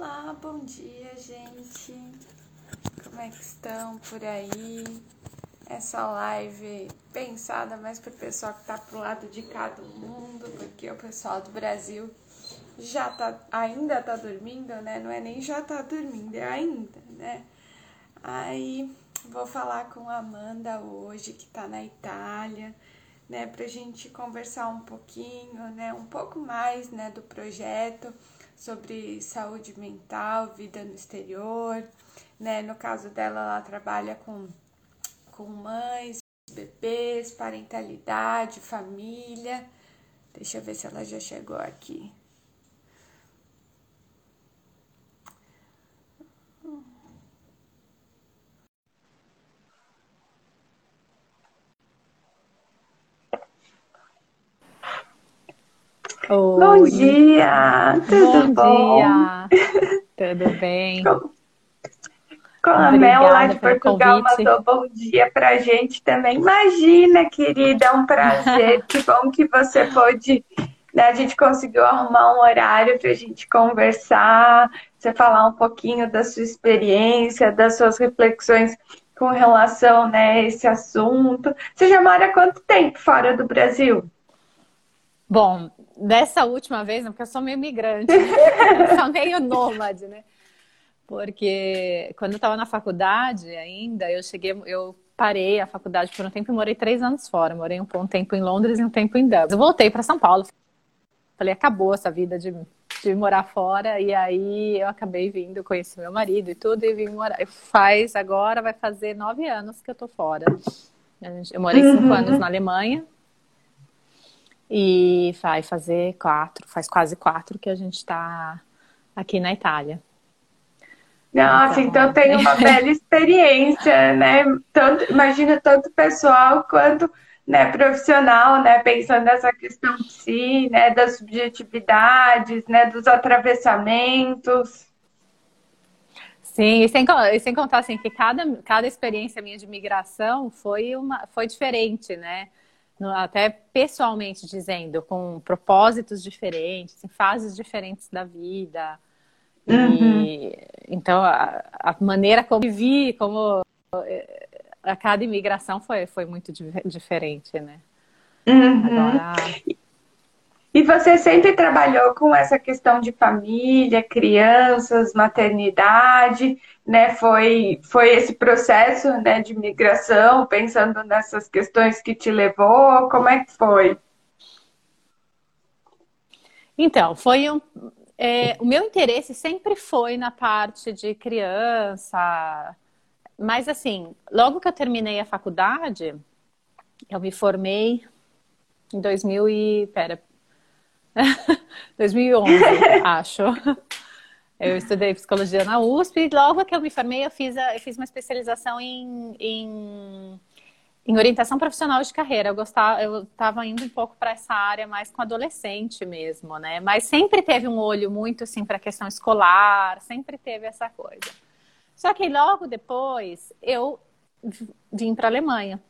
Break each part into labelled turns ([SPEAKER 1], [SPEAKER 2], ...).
[SPEAKER 1] Olá, bom dia, gente. Como é que estão por aí? Essa live pensada mais para o pessoal que está pro lado de cá do mundo, porque o pessoal do Brasil já tá, ainda tá dormindo, né? Não é nem já tá dormindo, é ainda, né? Aí vou falar com a Amanda hoje, que tá na Itália, né, pra gente conversar um pouquinho, né, um pouco mais, né, do projeto sobre saúde mental, vida no exterior, né? No caso dela, ela trabalha com, com mães, bebês, parentalidade, família. Deixa eu ver se ela já chegou aqui. Oi. Bom dia! Tudo bom? bom? Dia.
[SPEAKER 2] Tudo bem?
[SPEAKER 1] Com a Mel lá de Portugal mandou bom dia pra gente também. Imagina, querida, é um prazer. que bom que você pôde. Né, a gente conseguiu arrumar um horário para a gente conversar, você falar um pouquinho da sua experiência, das suas reflexões com relação né, a esse assunto. Você já mora há quanto tempo fora do Brasil?
[SPEAKER 2] Bom, dessa última vez, porque eu sou meio migrante, né? sou meio nômade, né? Porque quando eu estava na faculdade ainda, eu cheguei, eu parei a faculdade por um tempo e morei três anos fora. Morei um, um tempo em Londres e um tempo em Dublin. Eu voltei para São Paulo. Falei, acabou essa vida de, de morar fora. E aí eu acabei vindo, conheci meu marido e tudo, e vim morar. Faz agora, vai fazer nove anos que eu tô fora. Eu morei cinco uhum. anos na Alemanha, e vai fazer quatro, faz quase quatro que a gente está aqui na Itália.
[SPEAKER 1] Nossa, então, então tem uma bela experiência, né? Tanto, imagina tanto pessoal quanto né, profissional, né? Pensando nessa questão de si, né? Das subjetividades, né? Dos atravessamentos.
[SPEAKER 2] Sim, e sem, e sem contar assim que cada, cada experiência minha de migração foi uma foi diferente, né? Até pessoalmente dizendo, com propósitos diferentes, em fases diferentes da vida. Uhum. E, então, a, a, maneira como vi, como eh, a cada imigração foi, foi muito diferente, né?
[SPEAKER 1] Uhum. Agora... E você sempre trabalhou com essa questão de família, crianças, maternidade, né? Foi, foi esse processo né, de migração, pensando nessas questões que te levou, como é que foi?
[SPEAKER 2] Então, foi um. É, o meu interesse sempre foi na parte de criança, mas assim, logo que eu terminei a faculdade, eu me formei em 2000 e pera, 2011, acho. Eu estudei psicologia na USP e logo que eu me formei eu fiz, a, eu fiz uma especialização em, em, em, orientação profissional de carreira. Eu gostava, eu estava indo um pouco para essa área mais com adolescente mesmo, né? Mas sempre teve um olho muito assim para a questão escolar, sempre teve essa coisa. Só que logo depois eu vim para a Alemanha,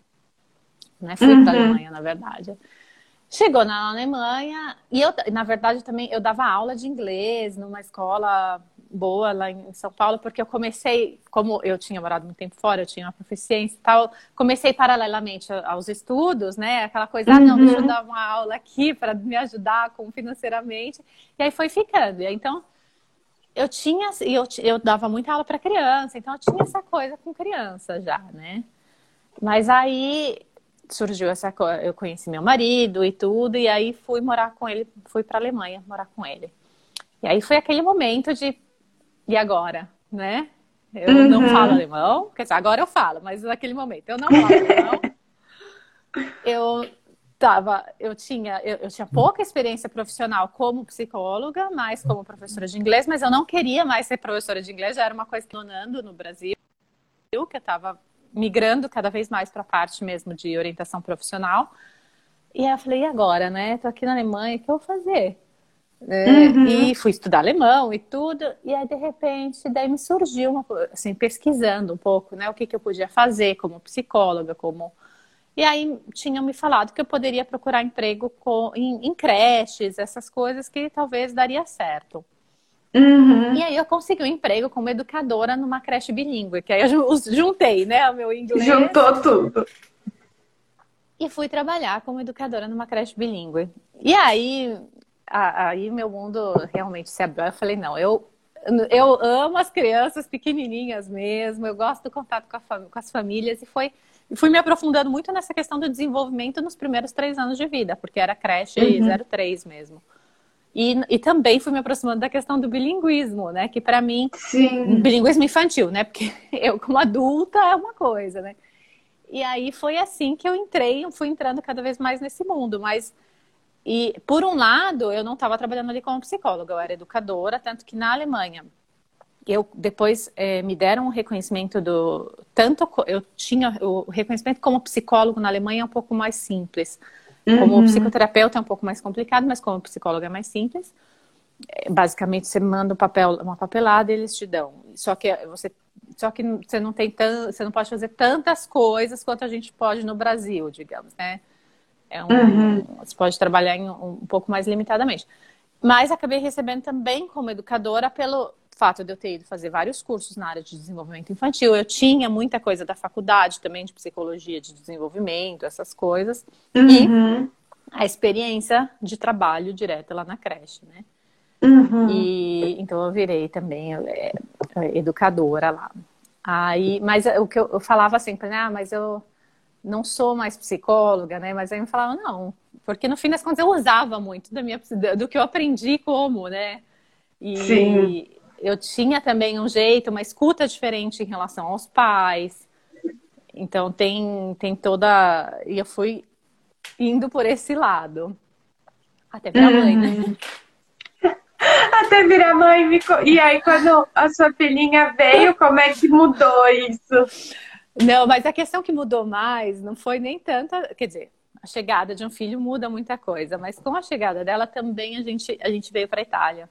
[SPEAKER 2] né? Fui uhum. para a Alemanha, na verdade. Chegou na Alemanha e eu, na verdade, também eu dava aula de inglês numa escola boa lá em São Paulo, porque eu comecei, como eu tinha morado muito tempo fora, eu tinha uma proficiência e tal, comecei paralelamente aos estudos, né? Aquela coisa, uhum. ah, não, deixa eu uhum. dar uma aula aqui para me ajudar com financeiramente. E aí foi ficando. E aí, então, eu tinha, eu, eu dava muita aula para criança, então eu tinha essa coisa com criança já, né? Mas aí surgiu essa coisa, eu conheci meu marido e tudo, e aí fui morar com ele, fui para Alemanha morar com ele. E aí foi aquele momento de e agora, né? Eu uhum. não falo alemão, quer dizer, agora eu falo, mas naquele momento eu não falo alemão. eu tava, eu tinha, eu, eu, tinha pouca experiência profissional como psicóloga, mas como professora de inglês, mas eu não queria mais ser professora de inglês, já era uma coisa que no Brasil, que eu estava migrando cada vez mais para a parte mesmo de orientação profissional. E aí eu falei, e agora, né? Tô aqui na Alemanha, o que eu vou fazer? É, uhum. E fui estudar alemão e tudo. E aí, de repente, daí me surgiu, uma, assim, pesquisando um pouco, né? O que, que eu podia fazer como psicóloga, como... E aí, tinham me falado que eu poderia procurar emprego com, em, em creches, essas coisas que talvez daria certo. Uhum. E aí eu consegui um emprego como educadora numa creche bilíngue, que aí eu juntei, né, o meu inglês.
[SPEAKER 1] Juntou tudo.
[SPEAKER 2] E fui trabalhar como educadora numa creche bilíngue. E aí, aí meu mundo realmente se abriu. Eu falei, não, eu, eu amo as crianças pequenininhas mesmo, eu gosto do contato com, a, com as famílias e foi fui me aprofundando muito nessa questão do desenvolvimento nos primeiros três anos de vida, porque era creche uhum. 03 mesmo. E, e também fui me aproximando da questão do bilinguismo, né? Que para mim, Sim. bilinguismo infantil, né? Porque eu, como adulta, é uma coisa, né? E aí foi assim que eu entrei, fui entrando cada vez mais nesse mundo. Mas, e por um lado, eu não estava trabalhando ali como psicóloga, eu era educadora, tanto que na Alemanha eu depois é, me deram um reconhecimento do tanto eu tinha o reconhecimento como psicólogo na Alemanha é um pouco mais simples como uhum. psicoterapeuta é um pouco mais complicado, mas como psicóloga é mais simples. É, basicamente, você manda um papel, uma papelada e eles te dão. Só que você, só que você não tem tão, você não pode fazer tantas coisas quanto a gente pode no Brasil, digamos, né? É um, uhum. Você pode trabalhar em um, um pouco mais limitadamente. Mas acabei recebendo também como educadora pelo fato de eu ter ido fazer vários cursos na área de desenvolvimento infantil. Eu tinha muita coisa da faculdade também, de psicologia de desenvolvimento, essas coisas. Uhum. E a experiência de trabalho direto lá na creche, né? Uhum. E então eu virei também é, é, educadora lá. Aí, mas o que eu, eu falava sempre, né? Ah, mas eu não sou mais psicóloga, né? Mas aí me falavam, não, porque no fim das contas eu usava muito da minha, do que eu aprendi como, né? E, Sim eu tinha também um jeito, uma escuta diferente em relação aos pais. Então tem, tem toda. E eu fui indo por esse lado. Até virar mãe, né? Uhum.
[SPEAKER 1] Até virar mãe. E aí, quando a sua filhinha veio, como é que mudou isso?
[SPEAKER 2] Não, mas a questão que mudou mais não foi nem tanta. Quer dizer, a chegada de um filho muda muita coisa, mas com a chegada dela também a gente, a gente veio para a Itália.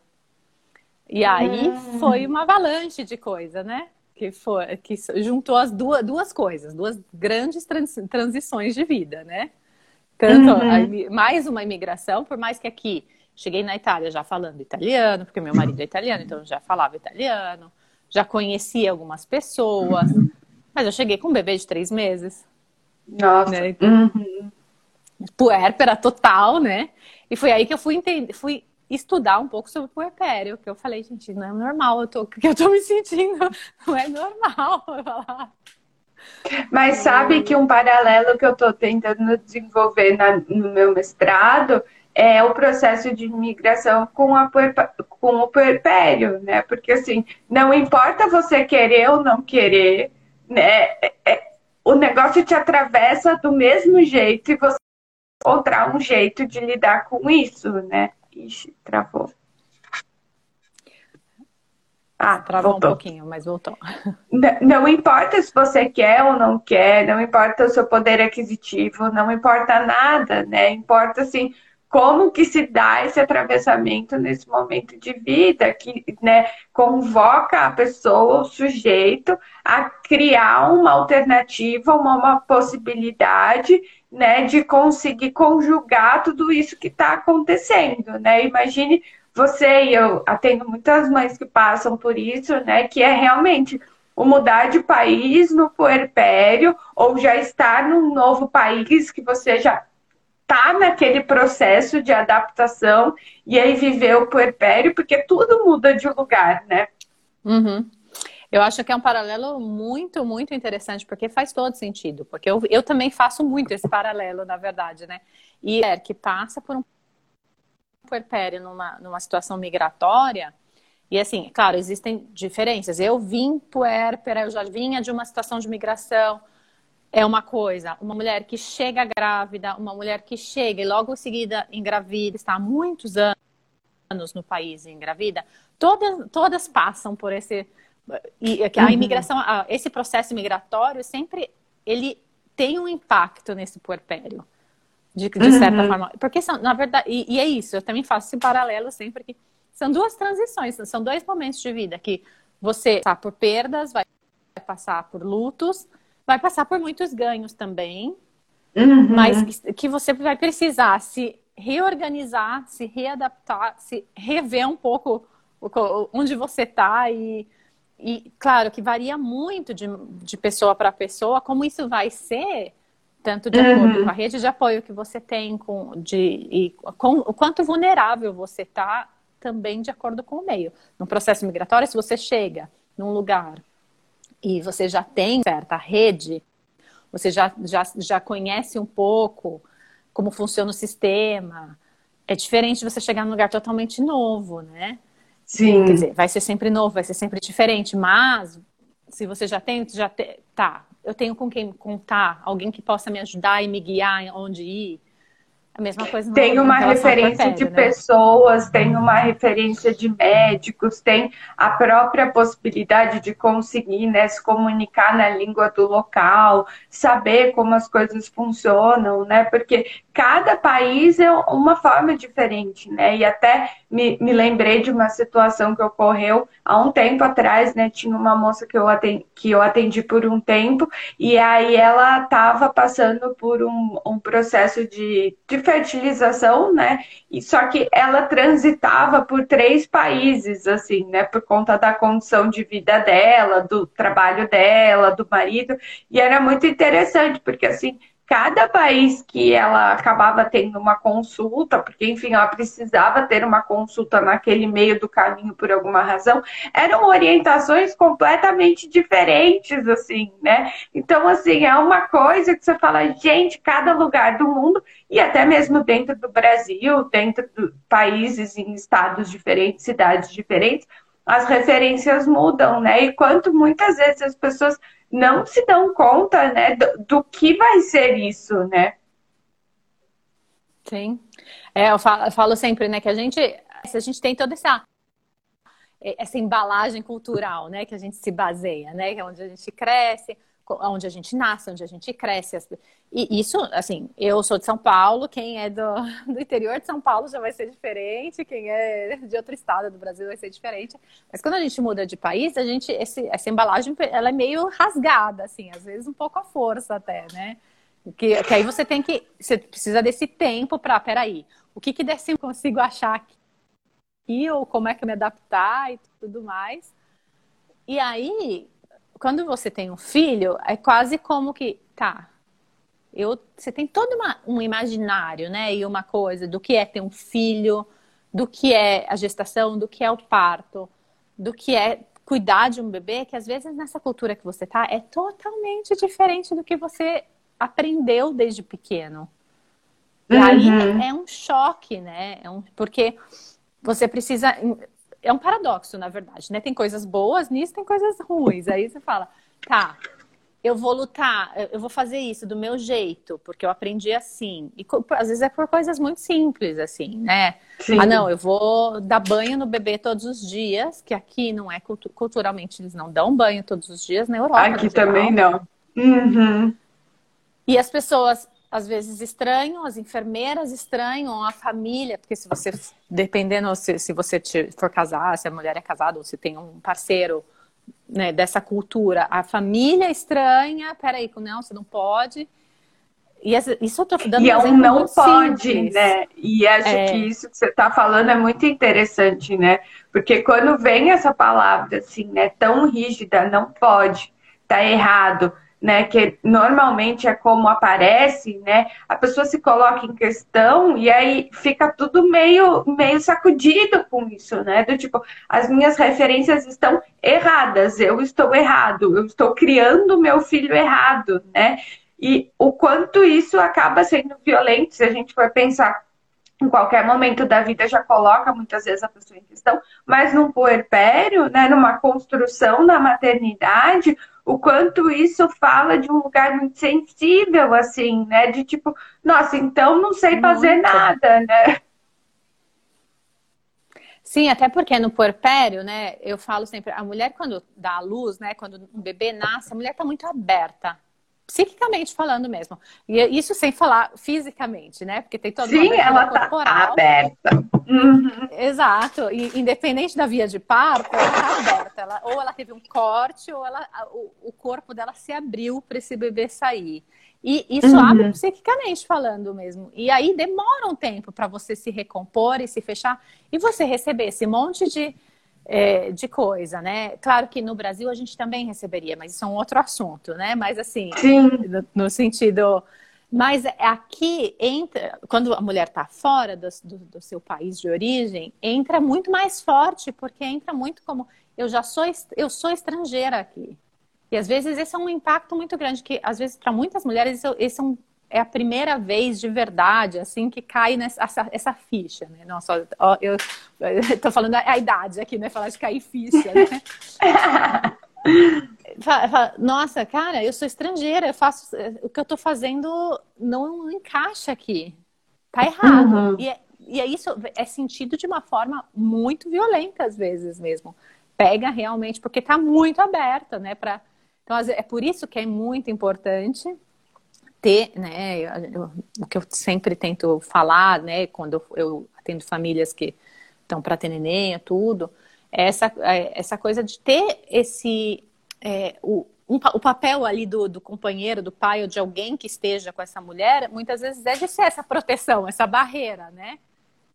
[SPEAKER 2] E aí hum. foi uma avalanche de coisa, né? Que, foi, que juntou as duas, duas coisas, duas grandes trans, transições de vida, né? Tanto uhum. a, mais uma imigração, por mais que aqui cheguei na Itália já falando italiano, porque meu marido é italiano, então já falava italiano, já conhecia algumas pessoas, mas eu cheguei com um bebê de três meses.
[SPEAKER 1] Nossa. Né? Uhum.
[SPEAKER 2] Puérpera total, né? E foi aí que eu fui, entender, fui estudar um pouco sobre o puerpério, que eu falei, gente, não é normal, eu tô, que eu tô me sentindo, não é normal.
[SPEAKER 1] Mas sabe que um paralelo que eu estou tentando desenvolver na, no meu mestrado é o processo de migração com, a, com o puerpério, né? Porque assim, não importa você querer ou não querer, né? É, é o negócio te atravessa do mesmo jeito e você encontrar um jeito de lidar com isso, né? Ixi, travou.
[SPEAKER 2] Ah, travou voltou. um pouquinho, mas voltou.
[SPEAKER 1] Não, não, importa se você quer ou não quer, não importa o seu poder aquisitivo, não importa nada, né? Importa assim como que se dá esse atravessamento nesse momento de vida, que né, convoca a pessoa, o sujeito, a criar uma alternativa, uma, uma possibilidade né, de conseguir conjugar tudo isso que está acontecendo, né? Imagine você e eu atendo muitas mães que passam por isso, né? Que é realmente o mudar de país no puerpério ou já estar num novo país que você já está naquele processo de adaptação e aí viver o puerpério, porque tudo muda de lugar, né?
[SPEAKER 2] Uhum. Eu acho que é um paralelo muito, muito interessante, porque faz todo sentido. Porque eu, eu também faço muito esse paralelo, na verdade, né? E é que passa por um puerpério numa, numa situação migratória, e assim, claro, existem diferenças. Eu vim puérpera, eu já vinha de uma situação de migração, é uma coisa. Uma mulher que chega grávida, uma mulher que chega e logo em seguida engravida, está há muitos anos no país e engravida, todas, todas passam por esse e a uhum. imigração, esse processo migratório sempre ele tem um impacto nesse puerpério, de, de certa uhum. forma. Porque são, na verdade, e, e, é isso, eu também faço esse paralelo sempre que são duas transições, são dois momentos de vida que você passar por perdas, vai passar por lutos, vai passar por muitos ganhos também, uhum. mas que, você vai precisar se reorganizar, se readaptar, se rever um pouco onde você está e, e, claro, que varia muito de, de pessoa para pessoa, como isso vai ser, tanto de acordo uhum. com a rede de apoio que você tem, com, de, e com, o quanto vulnerável você está, também de acordo com o meio. No processo migratório, se você chega num lugar e você já tem certa rede, você já, já, já conhece um pouco como funciona o sistema, é diferente você chegar num lugar totalmente novo, né?
[SPEAKER 1] Sim.
[SPEAKER 2] Quer dizer, vai ser sempre novo, vai ser sempre diferente, mas se você já tem, já te, tá, eu tenho com quem contar, alguém que possa me ajudar e me guiar onde ir, a mesma coisa.
[SPEAKER 1] Tem uma referência de né? pessoas, tem uma referência de médicos, tem a própria possibilidade de conseguir né, se comunicar na língua do local, saber como as coisas funcionam, né? Porque cada país é uma forma diferente, né? E até me, me lembrei de uma situação que ocorreu há um tempo atrás, né? Tinha uma moça que eu atendi, que eu atendi por um tempo, e aí ela estava passando por um, um processo de, de fertilização, né? E só que ela transitava por três países, assim, né? Por conta da condição de vida dela, do trabalho dela, do marido, e era muito interessante, porque assim cada país que ela acabava tendo uma consulta, porque enfim, ela precisava ter uma consulta naquele meio do caminho por alguma razão, eram orientações completamente diferentes, assim, né? Então, assim, é uma coisa que você fala, gente, cada lugar do mundo, e até mesmo dentro do Brasil, dentro de países em estados diferentes, cidades diferentes, as referências mudam, né? E quanto muitas vezes as pessoas não se dão conta, né, do, do que vai ser isso, né?
[SPEAKER 2] Sim. É, eu falo, eu falo, sempre, né, que a gente, a gente tem toda essa essa embalagem cultural, né, que a gente se baseia, né, que é onde a gente cresce, onde a gente nasce, onde a gente cresce. E isso, assim, eu sou de São Paulo, quem é do, do interior de São Paulo já vai ser diferente, quem é de outro estado do Brasil vai ser diferente. Mas quando a gente muda de país, a gente, esse, essa embalagem, ela é meio rasgada, assim, às vezes um pouco à força até, né? Que, que aí você tem que, você precisa desse tempo para, peraí, o que que desse eu consigo achar aqui, ou como é que eu me adaptar e tudo mais. E aí, quando você tem um filho, é quase como que, tá, eu, você tem todo uma, um imaginário, né? E uma coisa do que é ter um filho, do que é a gestação, do que é o parto, do que é cuidar de um bebê, que às vezes nessa cultura que você tá é totalmente diferente do que você aprendeu desde pequeno. E uhum. aí é um choque, né? É um, porque você precisa é um paradoxo, na verdade, né? Tem coisas boas nisso, tem coisas ruins. Aí você fala, tá, eu vou lutar, eu vou fazer isso do meu jeito, porque eu aprendi assim. E às vezes é por coisas muito simples, assim, né? Sim. Ah, não, eu vou dar banho no bebê todos os dias, que aqui não é culturalmente, eles não dão banho todos os dias na Europa.
[SPEAKER 1] Aqui também não. Uhum.
[SPEAKER 2] E as pessoas às vezes estranham, as enfermeiras estranham, a família, porque se você, dependendo se, se você for casar, se a mulher é casada ou se tem um parceiro né, dessa cultura, a família estranha, peraí, não, você não pode. E isso eu tô dando
[SPEAKER 1] e é um não pode, simples. né? E acho é... que isso que você está falando é muito interessante, né? Porque quando vem essa palavra assim, né, tão rígida, não pode, tá errado né, que normalmente é como aparece, né, a pessoa se coloca em questão e aí fica tudo meio, meio sacudido com isso, né, do tipo, as minhas referências estão erradas, eu estou errado, eu estou criando meu filho errado, né, e o quanto isso acaba sendo violento se a gente for pensar em qualquer momento da vida já coloca muitas vezes a pessoa em questão, mas num puerpério, né, numa construção na maternidade, o quanto isso fala de um lugar muito sensível, assim, né? De tipo, nossa, então não sei fazer muito. nada, né?
[SPEAKER 2] Sim, até porque no puerpério, né, eu falo sempre, a mulher quando dá a luz, né, quando um bebê nasce, a mulher está muito aberta psiquicamente falando mesmo. E isso sem falar fisicamente, né? Porque tem toda
[SPEAKER 1] Sim, uma ela tá corporal. aberta. Uhum.
[SPEAKER 2] Exato. E, independente da via de parto, ela tá aberta. Ela, ou ela teve um corte, ou ela, o, o corpo dela se abriu para esse bebê sair. E isso uhum. abre psiquicamente falando mesmo. E aí demora um tempo para você se recompor e se fechar e você receber esse monte de é, de coisa, né? Claro que no Brasil a gente também receberia, mas isso é um outro assunto, né? Mas assim, no, no, sentido. Mas aqui entra, quando a mulher está fora do, do, do, seu país de origem, entra muito mais forte, porque entra muito como eu já sou, eu sou estrangeira aqui. E às vezes esse é um impacto muito grande, que às vezes para muitas mulheres esse é um é a primeira vez de verdade, assim, que cai nessa essa, essa ficha, né? Nossa, ó, eu, estou falando a, a, idade aqui, né? Falar de cair ficha, né? Nossa, cara, eu sou estrangeira, eu faço o que eu estou fazendo não encaixa aqui, tá errado. Uhum. E, é, e é isso é sentido de uma forma muito violenta às vezes mesmo. Pega realmente porque está muito aberta, né? Pra... Então é por isso que é muito importante ter, né, eu, o que eu sempre tento falar, né, quando eu atendo famílias que estão para ter neném, tudo, é essa, é essa coisa de ter esse, é, o, um, o papel ali do, do companheiro, do pai ou de alguém que esteja com essa mulher, muitas vezes é de ser essa proteção, essa barreira, né?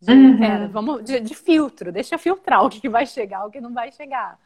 [SPEAKER 2] De, uhum. pera, vamos, de, de, filtro, deixa filtrar o que vai chegar, o que não vai chegar.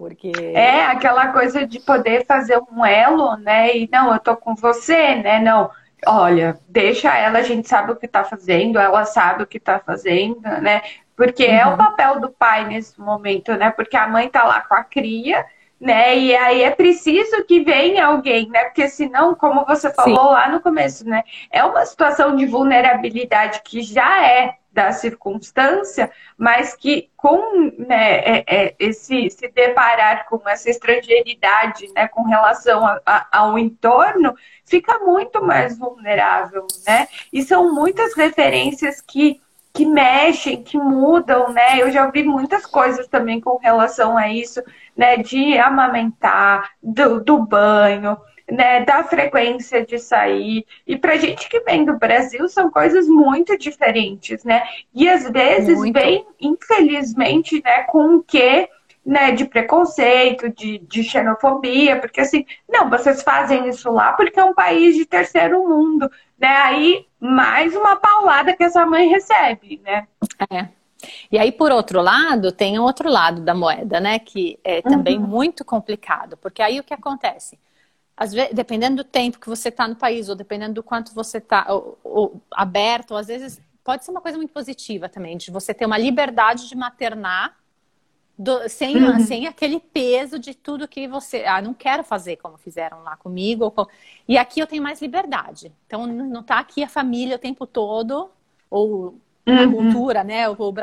[SPEAKER 2] Porque...
[SPEAKER 1] É aquela coisa de poder fazer um elo, né? E não, eu tô com você, né? Não, olha, deixa ela, a gente sabe o que tá fazendo, ela sabe o que tá fazendo, né? Porque uhum. é o uhum. papel do pai nesse momento, né? Porque a mãe tá lá com a cria, né? E aí é preciso que venha alguém, né? Porque senão, como você falou Sim. lá no começo, né? É uma situação de vulnerabilidade que já é da circunstância, mas que com né, é, é, esse se deparar com essa estrangeiridade, né, com relação a, a, ao entorno, fica muito mais vulnerável, né? E são muitas referências que que mexem, que mudam, né? Eu já ouvi muitas coisas também com relação a isso, né? De amamentar, do, do banho, né, da frequência de sair. E para gente que vem do Brasil, são coisas muito diferentes, né? E às vezes muito. vem, infelizmente, né, com o quê? Né, de preconceito, de, de xenofobia, porque assim, não, vocês fazem isso lá porque é um país de terceiro mundo, né? Aí, mais uma paulada que essa mãe recebe, né?
[SPEAKER 2] É. E aí, por outro lado, tem outro lado da moeda, né? Que é também uhum. muito complicado, porque aí o que acontece? Às vezes, dependendo do tempo que você está no país, ou dependendo do quanto você está aberto, ou às vezes pode ser uma coisa muito positiva também, de você ter uma liberdade de maternar do, sem, uhum. sem aquele peso de tudo que você. Ah, não quero fazer como fizeram lá comigo. Com... E aqui eu tenho mais liberdade. Então não está aqui a família o tempo todo, ou a uhum. cultura, né? Ou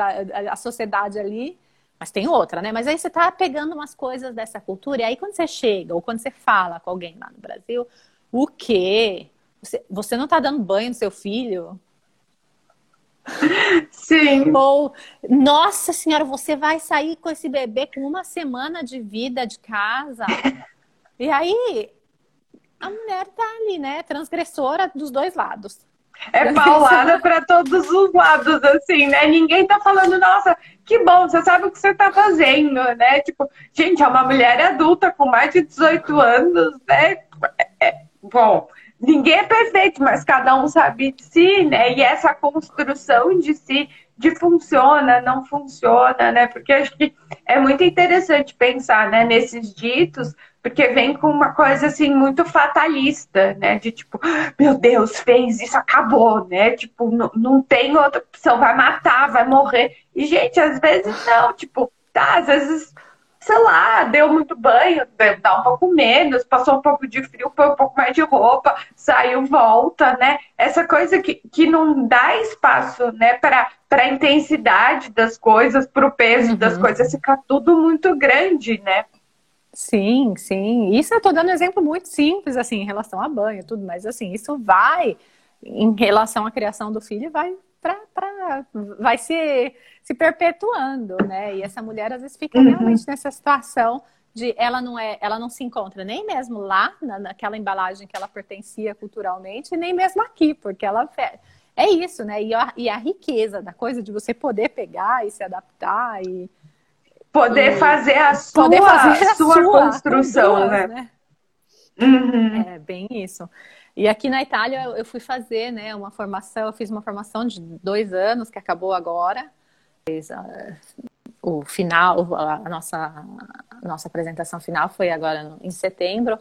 [SPEAKER 2] a sociedade ali. Mas tem outra, né? Mas aí você tá pegando umas coisas dessa cultura, e aí quando você chega, ou quando você fala com alguém lá no Brasil, o quê? Você, você não tá dando banho no seu filho?
[SPEAKER 1] Sim.
[SPEAKER 2] Ou, nossa senhora, você vai sair com esse bebê com uma semana de vida de casa. e aí, a mulher tá ali, né? Transgressora dos dois lados.
[SPEAKER 1] É paulada para todos os lados, assim, né? Ninguém tá falando, nossa, que bom, você sabe o que você tá fazendo, né? Tipo, gente, é uma mulher adulta com mais de 18 anos, né? É, bom, ninguém é perfeito, mas cada um sabe de si, né? E essa construção de si, de funciona, não funciona, né? Porque acho que é muito interessante pensar, né, nesses ditos, porque vem com uma coisa assim muito fatalista, né? De tipo, meu Deus, fez isso, acabou, né? Tipo, não, não tem outra opção, vai matar, vai morrer. E, gente, às vezes não, tipo, tá, às vezes, sei lá, deu muito banho, dá um pouco menos, passou um pouco de frio, põe um pouco mais de roupa, saiu, volta, né? Essa coisa que, que não dá espaço, né, para a intensidade das coisas, para o peso uhum. das coisas, fica tudo muito grande, né?
[SPEAKER 2] Sim, sim. Isso eu estou dando um exemplo muito simples, assim, em relação a banho tudo, mas assim, isso vai, em relação à criação do filho, vai pra, pra, vai se, se perpetuando, né? E essa mulher às vezes fica uhum. realmente nessa situação de ela não é, ela não se encontra nem mesmo lá na, naquela embalagem que ela pertencia culturalmente, nem mesmo aqui, porque ela é isso, né? E a, e a riqueza da coisa de você poder pegar e se adaptar e
[SPEAKER 1] poder fazer a sua, poder fazer a sua, sua construção, duas, né? né?
[SPEAKER 2] Uhum. É bem isso. E aqui na Itália eu fui fazer, né, uma formação. Eu fiz uma formação de dois anos que acabou agora. o final, a nossa, a nossa apresentação final foi agora em setembro,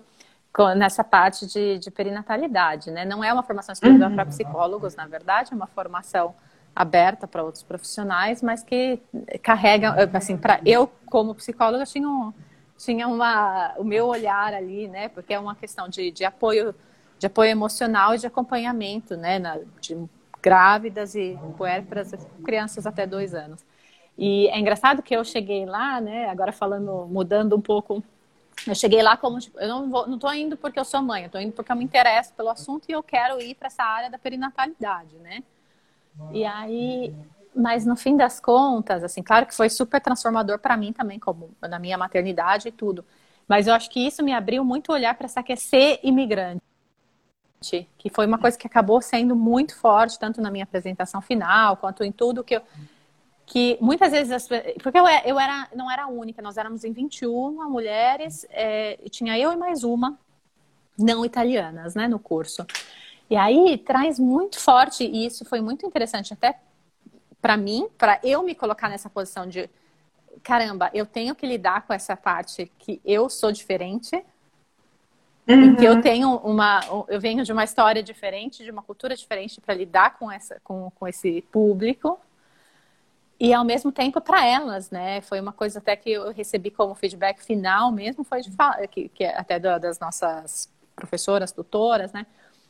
[SPEAKER 2] nessa parte de, de, perinatalidade, né? Não é uma formação exclusiva uhum. para psicólogos, na verdade, é uma formação aberta para outros profissionais, mas que carrega, assim, para eu como psicóloga tinha um, tinha uma, o meu olhar ali, né? Porque é uma questão de, de apoio, de apoio emocional e de acompanhamento, né? Na, de grávidas e puérperas, crianças até dois anos. E é engraçado que eu cheguei lá, né? Agora falando, mudando um pouco, eu cheguei lá como tipo, eu não vou, não estou indo porque eu sou mãe, eu estou indo porque eu me interesso pelo assunto e eu quero ir para essa área da perinatalidade, né? E aí, mas no fim das contas, assim, claro que foi super transformador para mim também, como na minha maternidade e tudo. Mas eu acho que isso me abriu muito olhar para essa que é ser imigrante, que foi uma coisa que acabou sendo muito forte, tanto na minha apresentação final, quanto em tudo que eu. Que muitas vezes, porque eu, eu era, não era a única, nós éramos em 21 mulheres, é, tinha eu e mais uma não italianas, né, no curso. E aí traz muito forte, e isso foi muito interessante até para mim, para eu me colocar nessa posição de caramba, eu tenho que lidar com essa parte que eu sou diferente, uhum. que eu tenho uma, eu venho de uma história diferente, de uma cultura diferente para lidar com essa, com, com esse público e ao mesmo tempo para elas, né? Foi uma coisa até que eu recebi como feedback final mesmo, foi de que, que até das nossas professoras, tutoras, né?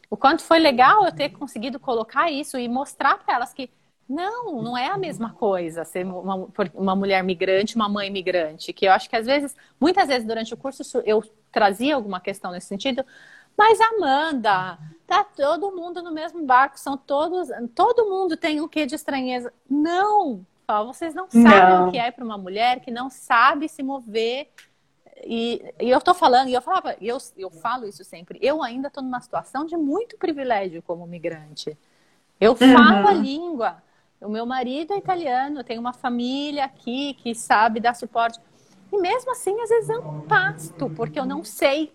[SPEAKER 2] o quanto foi legal eu ter conseguido colocar isso e mostrar para elas que não, não é a mesma coisa ser uma, uma mulher migrante, uma mãe migrante. Que eu acho que às vezes, muitas vezes durante o curso eu trazia alguma questão nesse sentido, mas Amanda, tá todo mundo no mesmo barco, são todos, todo mundo tem um quê de estranheza. Não, vocês não sabem não. o que é para uma mulher que não sabe se mover e, e, eu tô falando, e eu falava, eu, eu falo isso sempre, eu ainda estou numa situação de muito privilégio como migrante. Eu uhum. falo uhum. a língua. O meu marido é italiano, tenho uma família aqui que sabe dar suporte. E mesmo assim, às vezes eu pasto, porque eu não sei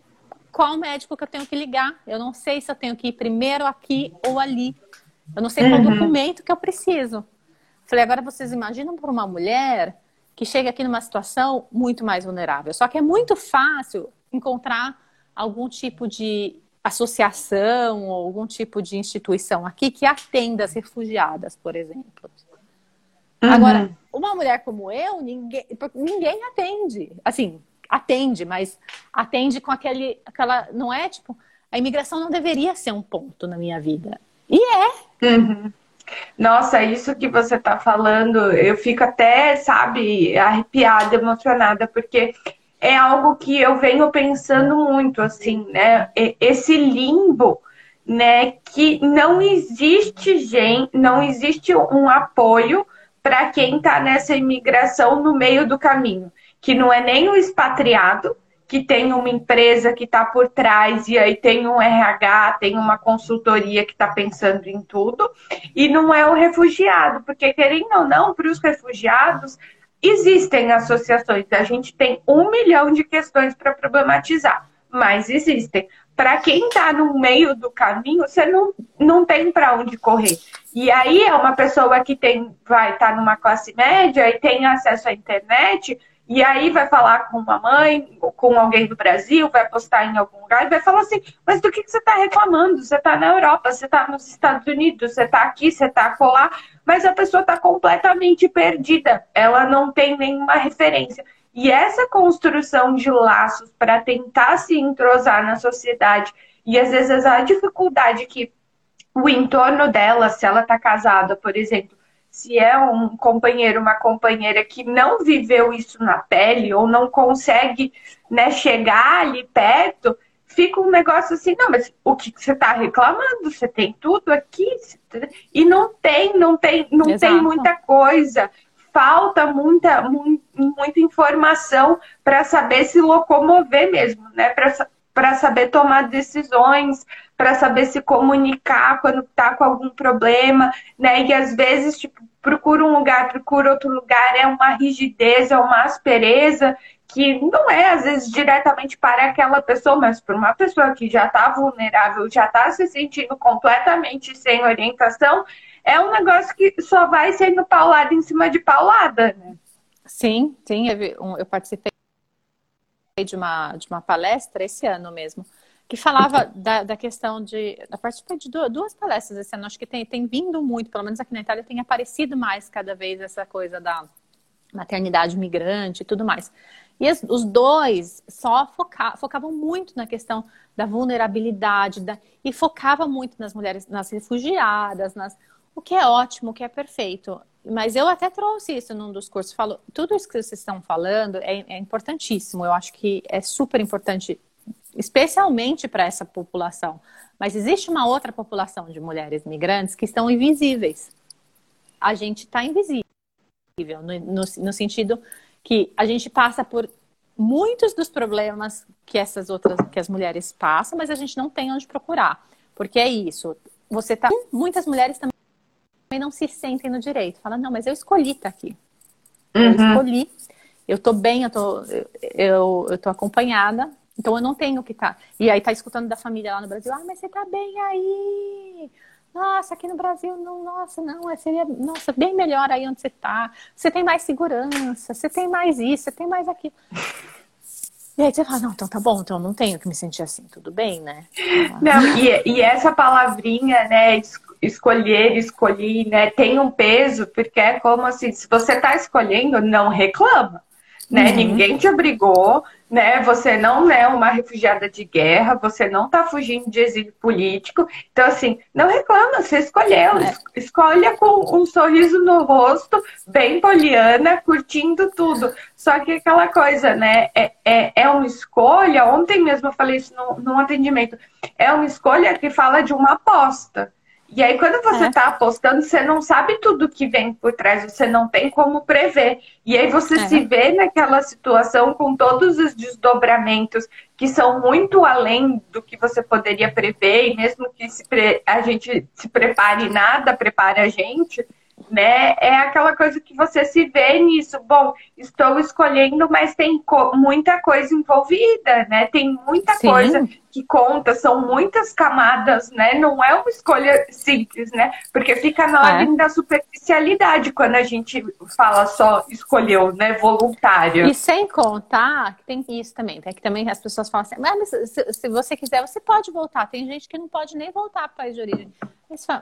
[SPEAKER 2] qual médico que eu tenho que ligar. Eu não sei se eu tenho que ir primeiro aqui ou ali. Eu não sei qual uhum. documento que eu preciso. Falei, agora vocês imaginam para uma mulher que chega aqui numa situação muito mais vulnerável. Só que é muito fácil encontrar algum tipo de associação ou algum tipo de instituição aqui que atenda as refugiadas, por exemplo. Uhum. Agora, uma mulher como eu, ninguém, ninguém atende. Assim, atende, mas atende com aquele, aquela, não é tipo, a imigração não deveria ser um ponto na minha vida. E é.
[SPEAKER 1] Uhum. Nossa, isso que você está falando, eu fico até, sabe, arrepiada, emocionada, porque é algo que eu venho pensando muito, assim, né? Esse limbo, né? Que não existe gente, não existe um apoio para quem está nessa imigração no meio do caminho, que não é nem o expatriado, que tem uma empresa que está por trás e aí tem um RH, tem uma consultoria que está pensando em tudo, e não é o refugiado, porque querendo ou não, para os refugiados existem associações, a gente tem um milhão de questões para problematizar, mas existem. Para quem está no meio do caminho, você não, não tem para onde correr. E aí é uma pessoa que tem, vai estar tá numa classe média e tem acesso à internet, e aí vai falar com uma mãe, com alguém do Brasil, vai postar em algum lugar e vai falar assim, mas do que, que você está reclamando? Você está na Europa, você está nos Estados Unidos, você está aqui, você está colar, mas a pessoa está completamente perdida, ela não tem nenhuma referência. E essa construção de laços para tentar se entrosar na sociedade, e às vezes a dificuldade que o entorno dela, se ela está casada, por exemplo, se é um companheiro, uma companheira que não viveu isso na pele ou não consegue né, chegar ali perto, fica um negócio assim, não, mas o que você está reclamando? Você tem tudo aqui? E não tem, não tem, não tem muita coisa. Falta muita, muita informação para saber se locomover mesmo, né? Para saber tomar decisões, para saber se comunicar quando está com algum problema, né? E às vezes, tipo, procura um lugar, procura outro lugar, é uma rigidez, é uma aspereza que não é, às vezes, diretamente para aquela pessoa, mas para uma pessoa que já está vulnerável, já está se sentindo completamente sem orientação, é um negócio que só vai sendo paulada em cima de paulada, né?
[SPEAKER 2] Sim, sim, eu, participei de uma, de uma palestra esse ano mesmo, que falava da, da questão de. Eu participei de duas palestras esse ano, acho que tem, tem vindo muito, pelo menos aqui na Itália, tem aparecido mais cada vez essa coisa da maternidade migrante e tudo mais. E os dois só foca, focavam muito na questão da vulnerabilidade da, e focava muito nas mulheres, nas refugiadas, nas, o que é ótimo, o que é perfeito. Mas eu até trouxe isso num dos cursos. Falo, tudo isso que vocês estão falando é, é importantíssimo. Eu acho que é super importante, especialmente para essa população. Mas existe uma outra população de mulheres migrantes que estão invisíveis. A gente está invisível, no, no, no sentido que a gente passa por muitos dos problemas que essas outras, que as mulheres passam, mas a gente não tem onde procurar. Porque é isso. Você tá. Muitas mulheres também não se sentem no direito. Falam, não, mas eu escolhi estar tá aqui. Eu uhum. escolhi. Eu tô bem, eu tô, eu, eu tô acompanhada. Então eu não tenho que estar. Tá. E aí tá escutando da família lá no Brasil, ah, mas você tá bem aí. Nossa, aqui no Brasil, não, nossa, não, é, seria, nossa, bem melhor aí onde você tá. Você tem mais segurança, você tem mais isso, você tem mais aquilo. E aí você fala, não, então tá bom, então eu não tenho que me sentir assim, tudo bem, né?
[SPEAKER 1] Não, e, e essa palavrinha, né, escolher, escolher, né, tem um peso, porque é como assim, se você tá escolhendo, não reclama né? Uhum. Ninguém te obrigou, né? Você não é uma refugiada de guerra, você não está fugindo de exílio político. Então, assim, não reclama, você escolheu. É. Escolha com um sorriso no rosto, bem poliana, curtindo tudo. Só que aquela coisa, né? É, é, é uma escolha. Ontem mesmo eu falei isso no, num atendimento. É uma escolha que fala de uma aposta. E aí, quando você está é. apostando, você não sabe tudo que vem por trás, você não tem como prever. E aí você é. se vê naquela situação com todos os desdobramentos que são muito além do que você poderia prever, e mesmo que pre... a gente se prepare nada, prepare a gente, né? É aquela coisa que você se vê nisso. Bom, estou escolhendo, mas tem co muita coisa envolvida, né? Tem muita Sim. coisa que conta, são muitas camadas, né? Não é uma escolha simples, né? Porque fica na é. ordem é. da superficialidade quando a gente fala só escolheu, né? Voluntário.
[SPEAKER 2] E sem contar que tem isso também, né? Que também as pessoas falam assim, mas se, se você quiser, você pode voltar. Tem gente que não pode nem voltar para o país de origem.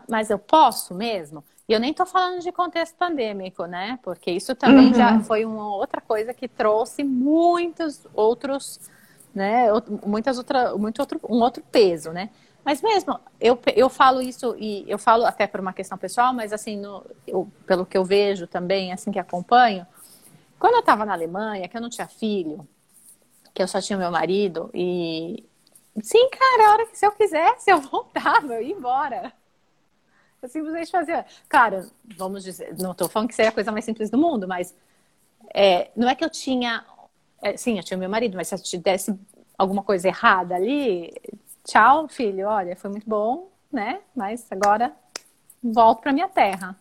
[SPEAKER 2] Mas eu posso mesmo? E eu nem estou falando de contexto pandêmico, né? Porque isso também uhum. já foi uma outra coisa que trouxe muitos outros, né? Muitas outra, muito outro, um outro peso, né? Mas mesmo, eu, eu falo isso, e eu falo até por uma questão pessoal, mas assim, no, eu, pelo que eu vejo também, assim que acompanho, quando eu estava na Alemanha, que eu não tinha filho, que eu só tinha meu marido, e sim, cara, a hora que se eu quisesse, eu voltava, eu ia embora. Eu simplesmente fazia. Cara, vamos dizer, não estou falando que seria a coisa mais simples do mundo, mas é, não é que eu tinha. É, sim, eu tinha meu marido, mas se eu te desse alguma coisa errada ali, tchau, filho, olha, foi muito bom, né? Mas agora volto para minha terra.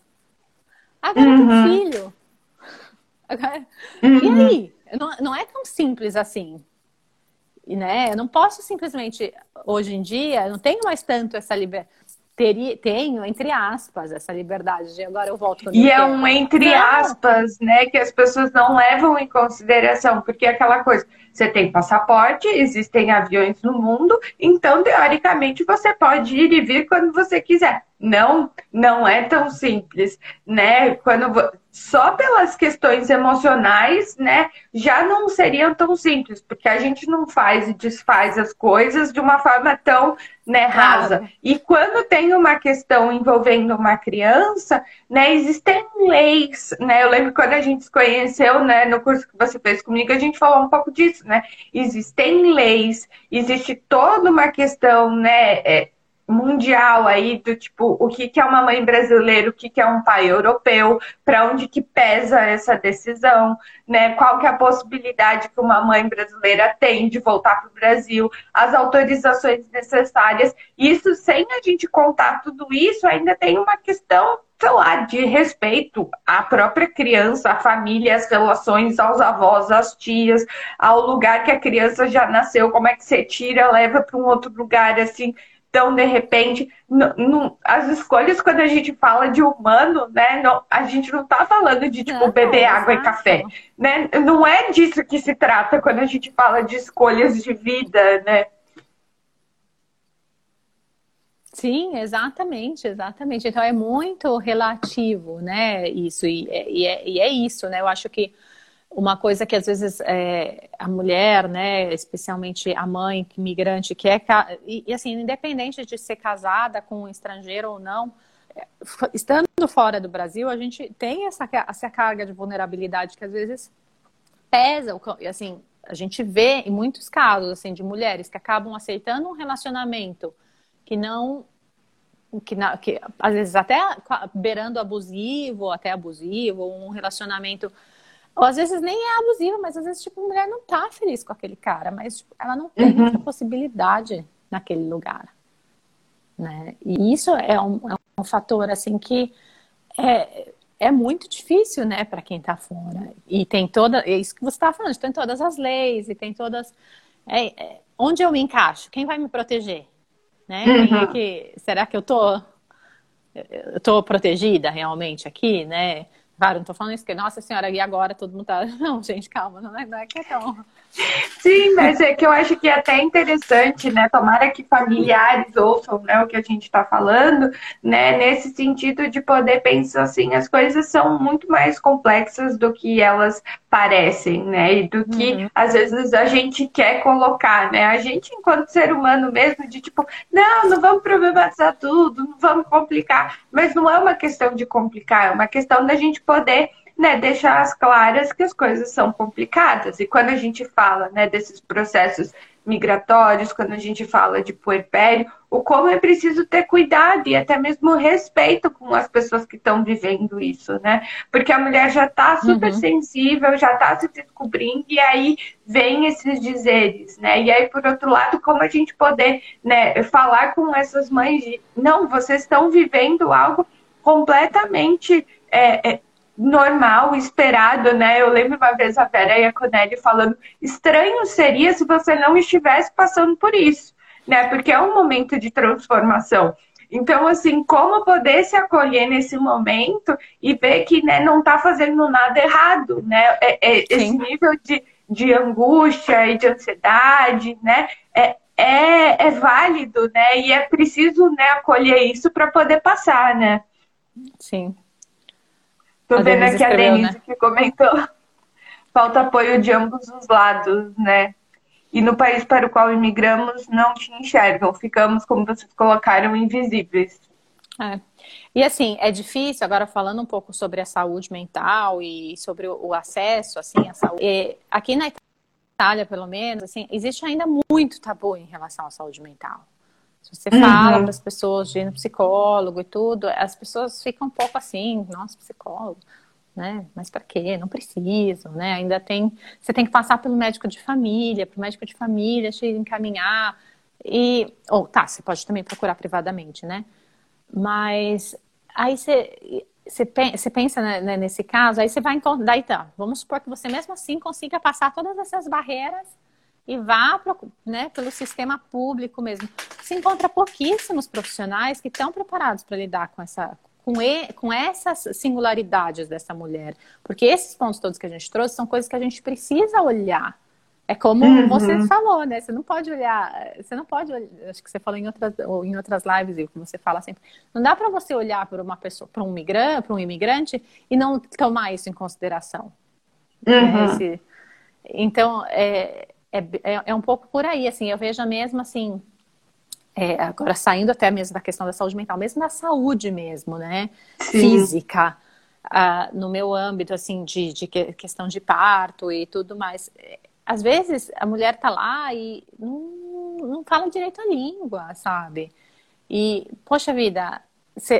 [SPEAKER 2] Agora uhum. filho. Agora, uhum. E aí? Não, não é tão simples assim. E, né? Eu não posso simplesmente, hoje em dia, não tenho mais tanto essa liberdade teria, tenho, entre aspas, essa liberdade de agora eu volto.
[SPEAKER 1] E é um entre aspas, né, que as pessoas não levam em consideração, porque é aquela coisa, você tem passaporte, existem aviões no mundo, então, teoricamente, você pode ir e vir quando você quiser. Não, não é tão simples, né? Quando só pelas questões emocionais, né, já não seriam tão simples, porque a gente não faz e desfaz as coisas de uma forma tão, né, rasa. E quando tem uma questão envolvendo uma criança, né, existem leis, né? Eu lembro quando a gente se conheceu, né, no curso que você fez comigo, a gente falou um pouco disso, né? Existem leis, existe toda uma questão, né, é, mundial aí do tipo o que, que é uma mãe brasileira, o que, que é um pai europeu, para onde que pesa essa decisão, né? Qual que é a possibilidade que uma mãe brasileira tem de voltar para o Brasil, as autorizações necessárias. Isso sem a gente contar tudo isso, ainda tem uma questão sei lá, de respeito à própria criança, à família, às relações, aos avós, às tias, ao lugar que a criança já nasceu, como é que você tira, leva para um outro lugar, assim, Então, de repente, as escolhas, quando a gente fala de humano, né? Não, a gente não tá falando de, tipo, beber água e café. Né? Não é disso que se trata quando a gente fala de escolhas de vida, né?
[SPEAKER 2] Sim, exatamente, exatamente. Então é muito relativo, né? Isso, e, e, é, e é isso, né? Eu acho que uma coisa que às vezes é, a mulher, né, especialmente a mãe migrante, que é e, e, assim, independente de ser casada com um estrangeiro ou não, é, estando fora do Brasil, a gente tem essa, essa carga de vulnerabilidade que às vezes pesa, assim, a gente vê em muitos casos assim de mulheres que acabam aceitando um relacionamento que não que, na, que às vezes até beirando abusivo, até abusivo, um relacionamento ou às vezes nem é abusiva, mas às vezes, tipo, a mulher não tá feliz com aquele cara, mas tipo, ela não tem uhum. outra possibilidade naquele lugar. Né? E isso é um, é um fator, assim, que é, é muito difícil, né, para quem tá fora. E tem toda, é isso que você estava falando, tem todas as leis e tem todas. É, é, onde eu me encaixo? Quem vai me proteger? Né? Uhum. que, será que eu tô, eu tô protegida realmente aqui, né? Claro, não tô falando isso, que, nossa senhora, e agora todo mundo tá. Não, gente, calma, não é, não é que é tão.
[SPEAKER 1] Sim, mas é que eu acho que é até interessante, né? Tomara que familiares ouçam né, o que a gente está falando, né? Nesse sentido de poder pensar assim, as coisas são muito mais complexas do que elas parecem, né? E do que uhum. às vezes a gente quer colocar, né? A gente, enquanto ser humano mesmo, de tipo, não, não vamos problematizar tudo, não vamos complicar. Mas não é uma questão de complicar, é uma questão da gente poder né, deixar as claras que as coisas são complicadas. E quando a gente fala né, desses processos migratórios, quando a gente fala de puerpério, o como é preciso ter cuidado e até mesmo respeito com as pessoas que estão vivendo isso, né? Porque a mulher já está super uhum. sensível, já está se descobrindo, e aí vem esses dizeres, né? E aí, por outro lado, como a gente poder né, falar com essas mães de não, vocês estão vivendo algo completamente. É, é, normal, esperado, né? Eu lembro uma vez a Vera e a Conelli falando: estranho seria se você não estivesse passando por isso, né? Porque é um momento de transformação. Então, assim, como poder se acolher nesse momento e ver que né, não está fazendo nada errado, né? É, é, esse nível de, de angústia e de ansiedade, né? É, é, é válido, né? E é preciso né, acolher isso para poder passar, né?
[SPEAKER 2] Sim.
[SPEAKER 1] Tô vendo aqui a Denise né? que comentou. Falta apoio de ambos os lados, né? E no país para o qual imigramos, não te enxergam. Ficamos, como vocês colocaram, invisíveis.
[SPEAKER 2] É. E assim, é difícil, agora falando um pouco sobre a saúde mental e sobre o acesso, assim, à saúde. E aqui na Itália, pelo menos, assim, existe ainda muito tabu em relação à saúde mental. Se você fala uhum. para as pessoas de ir no psicólogo e tudo, as pessoas ficam um pouco assim, nossa, psicólogo, né? Mas para quê? Não preciso, né? Ainda tem, você tem que passar pelo médico de família, para o médico de família te encaminhar e, ou tá, você pode também procurar privadamente, né? Mas aí você você pensa né, né, nesse caso, aí você vai encontrar, daí tá, vamos supor que você mesmo assim consiga passar todas essas barreiras e vá pro, né, pelo sistema público mesmo. Se encontra pouquíssimos profissionais que estão preparados para lidar com essa com, e, com essas singularidades dessa mulher, porque esses pontos todos que a gente trouxe são coisas que a gente precisa olhar. É como uhum. você falou, né? Você não pode olhar, você não pode, acho que você falou em outras, em outras lives e que você fala sempre, não dá para você olhar para uma pessoa, para um migrante, para um imigrante e não tomar isso em consideração. Uhum. Esse, então, é, é, é, é, um pouco por aí, assim, eu vejo mesmo assim, é, agora saindo até mesmo da questão da saúde mental, mesmo da saúde mesmo, né, Sim. física, uh, no meu âmbito, assim, de, de questão de parto e tudo mais, às vezes a mulher tá lá e não, não fala direito a língua, sabe, e, poxa vida,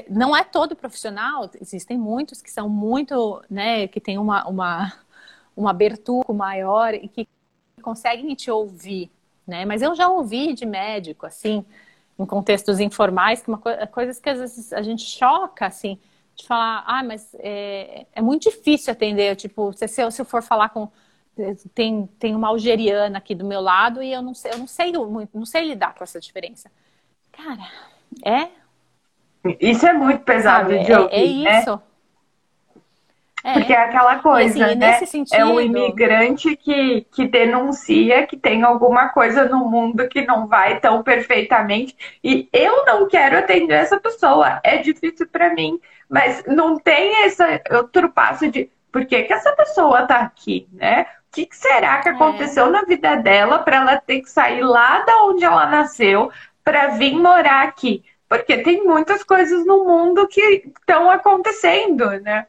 [SPEAKER 2] não é todo profissional, existem muitos que são muito, né, que tem uma, uma, uma abertura maior e que conseguem te ouvir, né? Mas eu já ouvi de médico, assim, em contextos informais, que uma co coisas que às vezes a gente choca, assim, de falar, ah, mas é, é muito difícil atender, tipo, se, se, eu, se eu for falar com tem, tem uma algeriana aqui do meu lado e eu não sei, eu não sei muito, não sei lidar com essa diferença. Cara, é.
[SPEAKER 1] Isso é muito pesado Sabe, de ouvir, é, é isso. Né? É. Porque é aquela coisa, assim, né? Sentido... É o imigrante que, que denuncia que tem alguma coisa no mundo que não vai tão perfeitamente. E eu não quero atender essa pessoa. É difícil para mim. Mas não tem esse outro passo de por que, que essa pessoa tá aqui, né? O que, que será que é. aconteceu é. na vida dela para ela ter que sair lá da onde ela nasceu para vir morar aqui? Porque tem muitas coisas no mundo que estão acontecendo, né?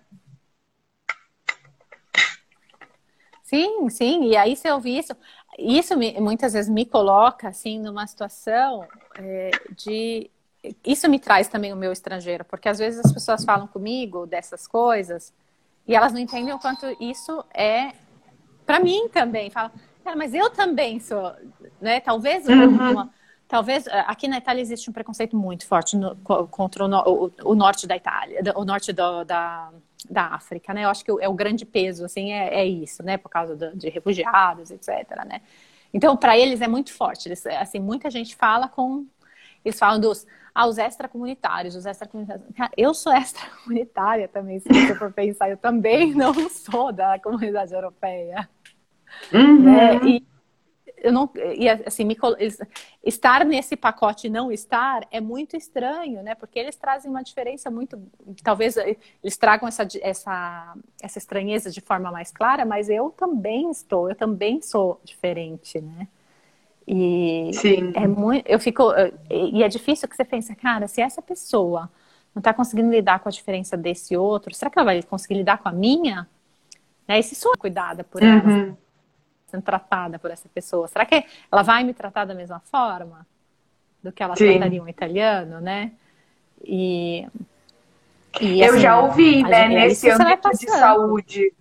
[SPEAKER 2] Sim, sim. E aí, se eu vi isso, isso me, muitas vezes me coloca assim numa situação é, de. Isso me traz também o meu estrangeiro, porque às vezes as pessoas falam comigo dessas coisas e elas não entendem o quanto isso é para mim também. Falam, cara, mas eu também sou, né? Talvez uhum. uma, Talvez eh, aqui na Itália existe um preconceito muito forte no, contra o, o, o, norte da Itália, o norte do, da, da África, né? Eu acho que é o grande peso, assim, é, é isso, né? Por causa do, de refugiados, etc, né? Então, para eles é muito forte. Eles, assim, muita gente fala com... Eles falam dos... Ah, os extracomunitários, os extracomunitários. Eu sou extracomunitária também, se você for pensar. Eu também não sou da comunidade europeia. Uhum. Né? E, eu não e assim me, estar nesse pacote e não estar é muito estranho né? Porque eles trazem uma diferença muito talvez eles tragam essa essa essa estranheza de forma mais clara mas eu também estou eu também sou diferente né? E Sim. é muito eu fico e é difícil que você pense cara se essa pessoa não está conseguindo lidar com a diferença desse outro será que ela vai conseguir lidar com a minha? Né? E se sou cuidada por ela? Uhum sendo tratada por essa pessoa? Será que ela vai me tratar da mesma forma do que ela Sim. trataria um italiano, né? E,
[SPEAKER 1] e assim, eu já ouvi, né, nesse âmbito de saúde,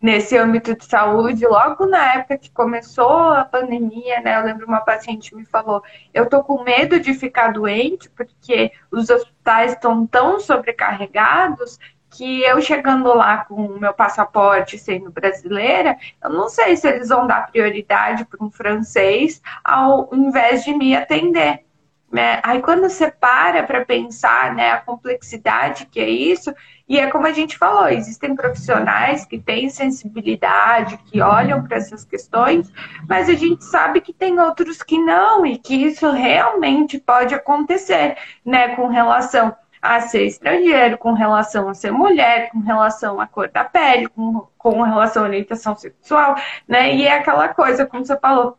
[SPEAKER 1] nesse âmbito de saúde, logo na época que começou a pandemia, né, eu lembro uma paciente me falou, eu tô com medo de ficar doente porque os hospitais estão tão sobrecarregados que eu chegando lá com o meu passaporte sendo brasileira, eu não sei se eles vão dar prioridade para um francês ao invés de me atender. Né? Aí quando você para para pensar né, a complexidade que é isso, e é como a gente falou, existem profissionais que têm sensibilidade, que olham para essas questões, mas a gente sabe que tem outros que não, e que isso realmente pode acontecer, né, com relação a ser estrangeiro, com relação a ser mulher, com relação à cor da pele, com, com relação à orientação sexual, né? E é aquela coisa, como você falou,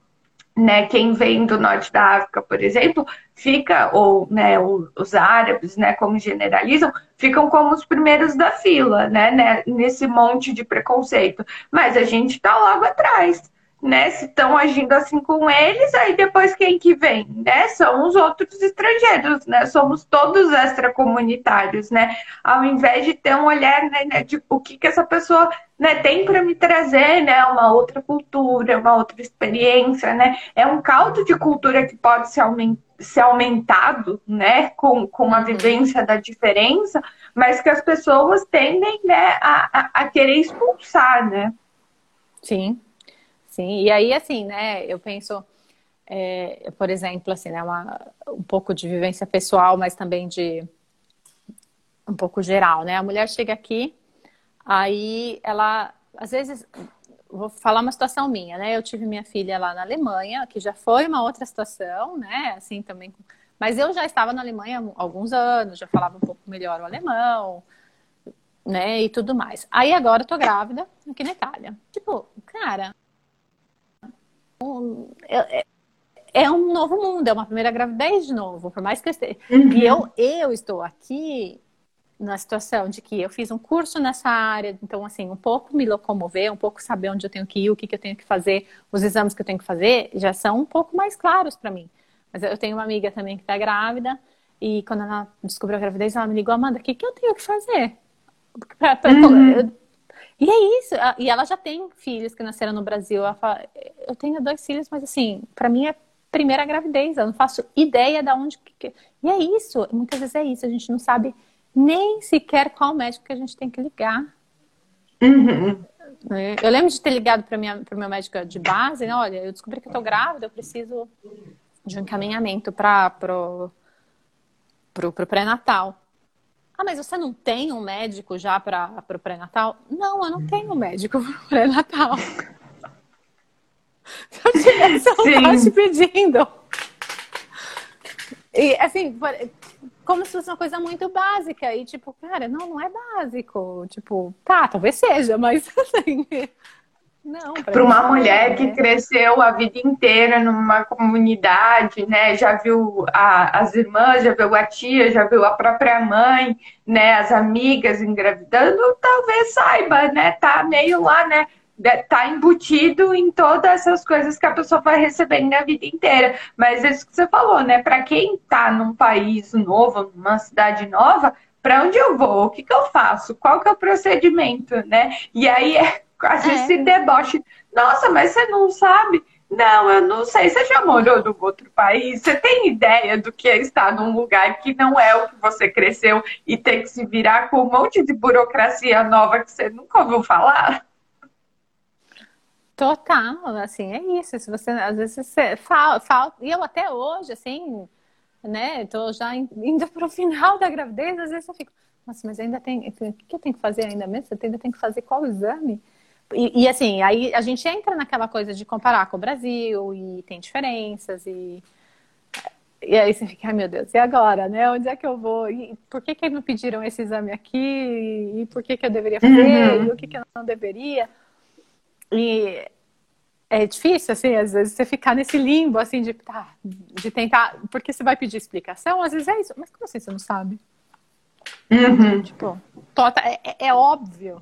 [SPEAKER 1] né, quem vem do norte da África, por exemplo, fica, ou né, os árabes, né, como generalizam, ficam como os primeiros da fila, né, né nesse monte de preconceito. Mas a gente está logo atrás né? Se estão agindo assim com eles, aí depois quem que vem, né? São os outros estrangeiros, né? Somos todos extracomunitários, né? Ao invés de ter um olhar né, né de o que, que essa pessoa né, tem para me trazer, né? Uma outra cultura, uma outra experiência, né? É um caldo de cultura que pode ser aumentado, né? Com, com a uhum. vivência da diferença, mas que as pessoas tendem, né, a, a, a querer expulsar, né?
[SPEAKER 2] Sim, Sim, e aí, assim, né, eu penso, é, por exemplo, assim, né, uma, um pouco de vivência pessoal, mas também de um pouco geral, né? A mulher chega aqui, aí ela, às vezes, vou falar uma situação minha, né? Eu tive minha filha lá na Alemanha, que já foi uma outra situação, né? Assim, também. Mas eu já estava na Alemanha há alguns anos, já falava um pouco melhor o alemão, né? E tudo mais. Aí agora eu tô grávida aqui na Itália. Tipo, cara, é, é um novo mundo, é uma primeira gravidez de novo, por mais que eu esteja. Uhum. E eu, eu estou aqui na situação de que eu fiz um curso nessa área, então, assim, um pouco me locomover, um pouco saber onde eu tenho que ir, o que, que eu tenho que fazer, os exames que eu tenho que fazer, já são um pouco mais claros para mim. Mas eu tenho uma amiga também que está grávida, e quando ela descobriu a gravidez, ela me ligou, Amanda, o que, que eu tenho que fazer? Pra, pra, uhum. E é isso. E ela já tem filhos que nasceram no Brasil. Ela fala, eu tenho dois filhos, mas assim, para mim é primeira gravidez. Eu não faço ideia de onde. Que... E é isso. Muitas vezes é isso. A gente não sabe nem sequer qual médico que a gente tem que ligar. Uhum. Né? Eu lembro de ter ligado para o meu médico de base, né? olha, eu descobri que eu tô grávida, eu preciso de um encaminhamento para pro, pro, pro pré-natal. Ah, mas você não tem um médico já para o pré-natal? Não, eu não tenho um médico para o pré-natal. Se eu tivesse, eu tava te pedindo. E, assim, como se fosse uma coisa muito básica. E, tipo, cara, não, não é básico. Tipo, tá, talvez seja, mas, assim,
[SPEAKER 1] para uma mulher que cresceu a vida inteira numa comunidade, né? Já viu a, as irmãs, já viu a tia, já viu a própria mãe, né? As amigas engravidando, talvez saiba, né? Tá meio lá, né? Tá embutido em todas essas coisas que a pessoa vai recebendo a vida inteira. Mas é isso que você falou, né? Para quem tá num país novo, numa cidade nova, para onde eu vou? O que, que eu faço? Qual que é o procedimento, né? E aí é quase é. esse deboche. Nossa, mas você não sabe? Não, eu não sei. Você já morou num outro país? Você tem ideia do que é estar num lugar que não é o que você cresceu e ter que se virar com um monte de burocracia nova que você nunca ouviu falar?
[SPEAKER 2] Total, assim, é isso. Se você, às vezes, você fala, fala, e eu até hoje, assim, né, tô já indo para o final da gravidez, às vezes eu fico, nossa, mas ainda tem, o que eu tenho que fazer ainda mesmo? Você ainda tem que fazer qual exame? E, e, assim, aí a gente entra naquela coisa de comparar com o Brasil e tem diferenças e. E aí você fica, ai meu Deus, e agora, né? Onde é que eu vou? E por que, que me pediram esse exame aqui? E por que, que eu deveria fazer? Uhum. E o que, que eu não deveria? E é difícil, assim, às vezes você ficar nesse limbo, assim, de, tá, de tentar. Porque você vai pedir explicação, às vezes é isso. Mas como assim você não sabe?
[SPEAKER 1] Uhum.
[SPEAKER 2] Tipo, tota, é, é, é óbvio.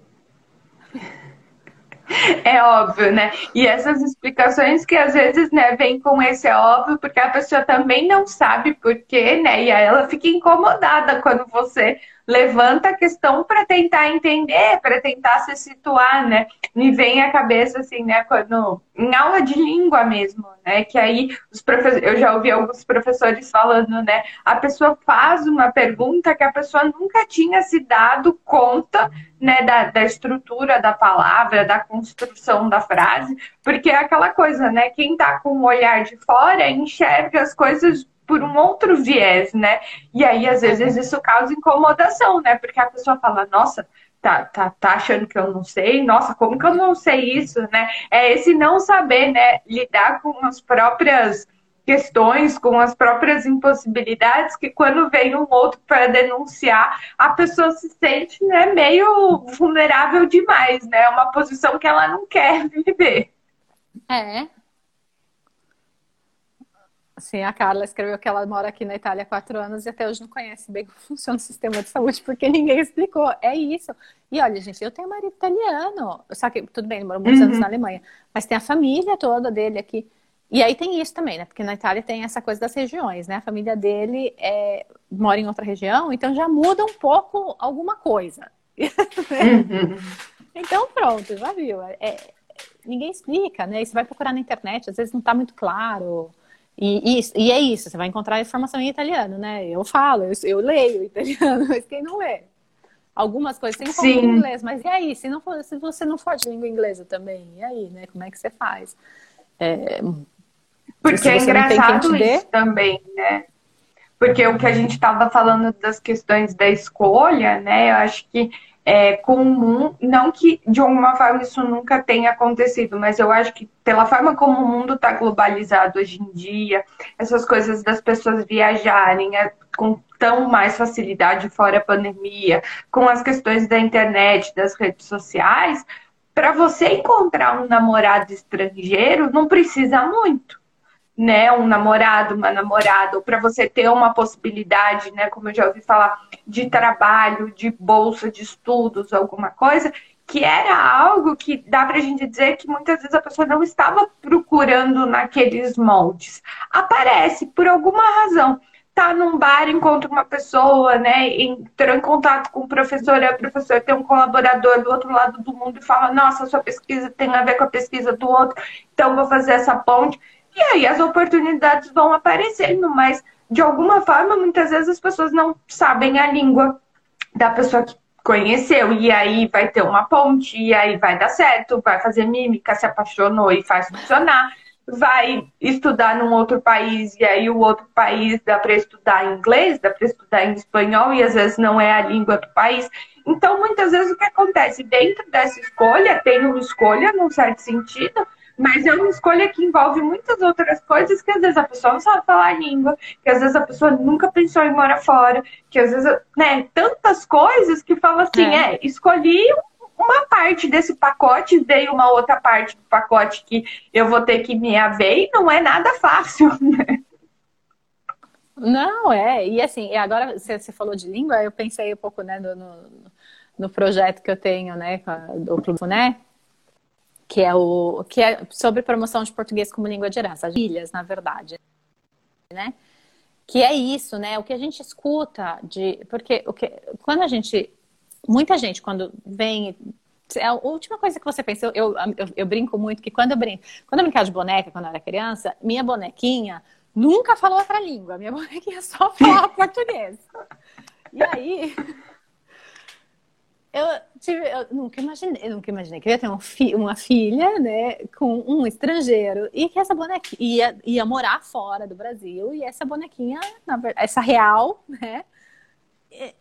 [SPEAKER 1] É óbvio, né? E essas explicações que às vezes, né, vem com esse é óbvio, porque a pessoa também não sabe por quê, né? E aí ela fica incomodada quando você levanta a questão para tentar entender, para tentar se situar, né? Me vem à cabeça assim, né, quando em aula de língua mesmo, né, que aí os professores, eu já ouvi alguns professores falando, né, a pessoa faz uma pergunta que a pessoa nunca tinha se dado conta, né, da, da estrutura da palavra, da construção da frase, porque é aquela coisa, né, quem tá com o olhar de fora enxerga as coisas por um outro viés, né? E aí, às vezes, isso causa incomodação, né? Porque a pessoa fala, nossa, tá, tá, tá achando que eu não sei? Nossa, como que eu não sei isso, né? É esse não saber, né? Lidar com as próprias questões, com as próprias impossibilidades, que quando vem um outro para denunciar, a pessoa se sente né, meio vulnerável demais, né? É uma posição que ela não quer viver.
[SPEAKER 2] É, Sim, a Carla escreveu que ela mora aqui na Itália há quatro anos e até hoje não conhece bem como funciona o sistema de saúde, porque ninguém explicou. É isso. E olha, gente, eu tenho marido italiano, só que tudo bem, ele morou muitos uhum. anos na Alemanha, mas tem a família toda dele aqui. E aí tem isso também, né? Porque na Itália tem essa coisa das regiões, né? A família dele é, mora em outra região, então já muda um pouco alguma coisa. Uhum. então pronto, já viu. É, ninguém explica, né? E você vai procurar na internet, às vezes não está muito claro. E, e, e, é isso, você vai encontrar informação em italiano, né? Eu falo, eu, eu leio italiano, mas quem não lê? Algumas coisas tem como em inglês, mas e aí? Se, não for, se você não for de língua inglesa também, e aí, né? Como é que você faz?
[SPEAKER 1] É, Porque é engraçado isso também, né? Porque o que a gente estava falando das questões da escolha, né? Eu acho que é comum, não que de alguma forma isso nunca tenha acontecido, mas eu acho que pela forma como o mundo está globalizado hoje em dia, essas coisas das pessoas viajarem é, com tão mais facilidade fora a pandemia, com as questões da internet, das redes sociais, para você encontrar um namorado estrangeiro não precisa muito né, um namorado, uma namorada, ou para você ter uma possibilidade, né, como eu já ouvi falar, de trabalho, de bolsa de estudos, alguma coisa, que era algo que dá para a gente dizer que muitas vezes a pessoa não estava procurando naqueles moldes. Aparece por alguma razão. Tá num bar, encontra uma pessoa, né? Entrou em contato com o professor, o professor tem um colaborador do outro lado do mundo e fala: Nossa, sua pesquisa tem a ver com a pesquisa do outro, então vou fazer essa ponte. E aí as oportunidades vão aparecendo, mas de alguma forma, muitas vezes as pessoas não sabem a língua da pessoa que conheceu, e aí vai ter uma ponte, e aí vai dar certo, vai fazer mímica, se apaixonou e faz funcionar. vai estudar num outro país e aí o outro país dá para estudar inglês, dá para estudar em espanhol e às vezes não é a língua do país. Então, muitas vezes o que acontece dentro dessa escolha, tem uma escolha num certo sentido, mas é uma escolha que envolve muitas outras coisas que às vezes a pessoa não sabe falar a língua, que às vezes a pessoa nunca pensou em morar fora, que às vezes, né, tantas coisas que fala assim, é, é escolhi uma parte desse pacote, dei uma outra parte do pacote que eu vou ter que me haver e não é nada fácil, né?
[SPEAKER 2] Não, é. E assim, agora você falou de língua, eu pensei um pouco né, no, no projeto que eu tenho, né, do Clube né? Que é, o, que é sobre promoção de português como língua de herança, as ilhas, na verdade, né? Que é isso, né? O que a gente escuta de. Porque o que, quando a gente muita gente, quando vem. É a última coisa que você pensa, eu, eu, eu, eu brinco muito que quando eu brinco, quando eu brincava de boneca, quando eu era criança, minha bonequinha nunca falou outra língua, minha bonequinha só falava português. E aí, eu tive, eu nunca imaginei, eu nunca imaginei que eu ia ter fi, uma filha, né, com um estrangeiro e que essa bonequinha ia, ia morar fora do Brasil e essa bonequinha, essa real, né,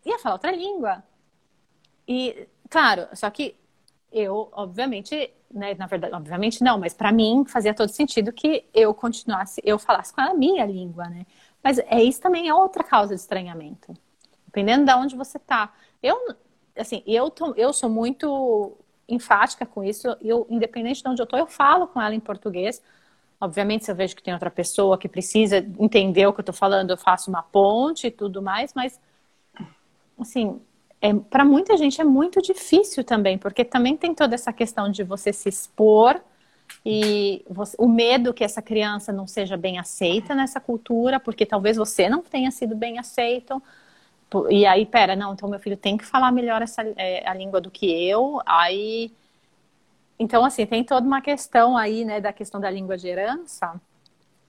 [SPEAKER 2] ia falar outra língua. E, claro, só que eu, obviamente, né, na verdade, obviamente não, mas para mim fazia todo sentido que eu continuasse, eu falasse com a minha língua, né? Mas é isso também é outra causa de estranhamento. Dependendo de onde você tá. Eu, assim, eu, tô, eu sou muito enfática com isso. Eu, independente de onde eu tô, eu falo com ela em português. Obviamente, se eu vejo que tem outra pessoa que precisa entender o que eu tô falando, eu faço uma ponte e tudo mais, mas, assim, é, para muita gente é muito difícil também, porque também tem toda essa questão de você se expor e você, o medo que essa criança não seja bem aceita nessa cultura, porque talvez você não tenha sido bem aceito. E aí, pera, não, então meu filho tem que falar melhor essa, é, a língua do que eu. Aí, então assim, tem toda uma questão aí, né, da questão da língua de herança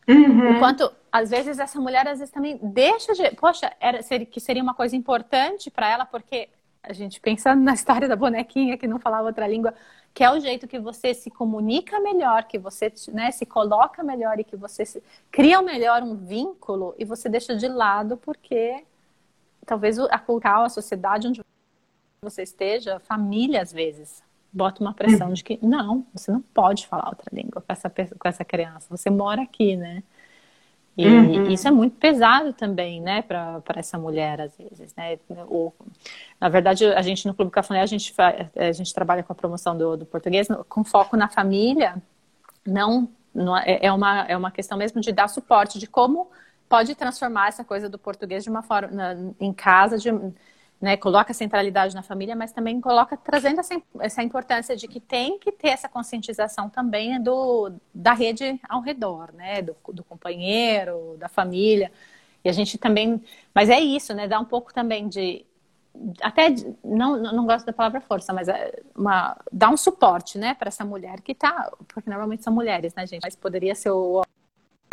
[SPEAKER 2] Uhum. Enquanto, às vezes, essa mulher, às vezes, também deixa de. Poxa, era, seria, que seria uma coisa importante para ela, porque a gente pensando na história da bonequinha que não falava outra língua, que é o jeito que você se comunica melhor, que você né, se coloca melhor e que você se, cria melhor um vínculo e você deixa de lado porque talvez a cultural, a sociedade onde você esteja, família às vezes, bota uma pressão de que não, você não pode falar outra língua com essa, com essa criança, você mora aqui, né? E uhum. isso é muito pesado também, né, para essa mulher, às vezes, né? O, na verdade, a gente no Clube Cafuné, a gente, a gente trabalha com a promoção do, do português com foco na família, não, não é, é, uma, é uma questão mesmo de dar suporte, de como pode transformar essa coisa do português de uma forma, na, em casa, de, né, coloca a centralidade na família, mas também coloca trazendo essa, essa importância de que tem que ter essa conscientização também do, da rede ao redor, né, do, do companheiro, da família. E a gente também, mas é isso, né, dá um pouco também de até não, não gosto da palavra força, mas é uma, dá um suporte, né, para essa mulher que tá, porque normalmente são mulheres, né, gente, mas poderia ser o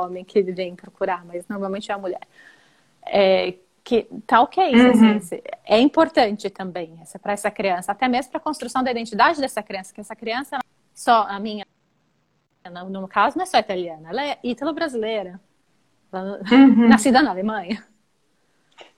[SPEAKER 2] homem que vem procurar, mas normalmente é a mulher. É, que tá ok, uhum. assim, é importante também essa para essa criança, até mesmo para a construção da identidade dessa criança, que essa criança só a minha no caso não é só italiana, ela é ítalo-brasileira, uhum. nascida na Alemanha.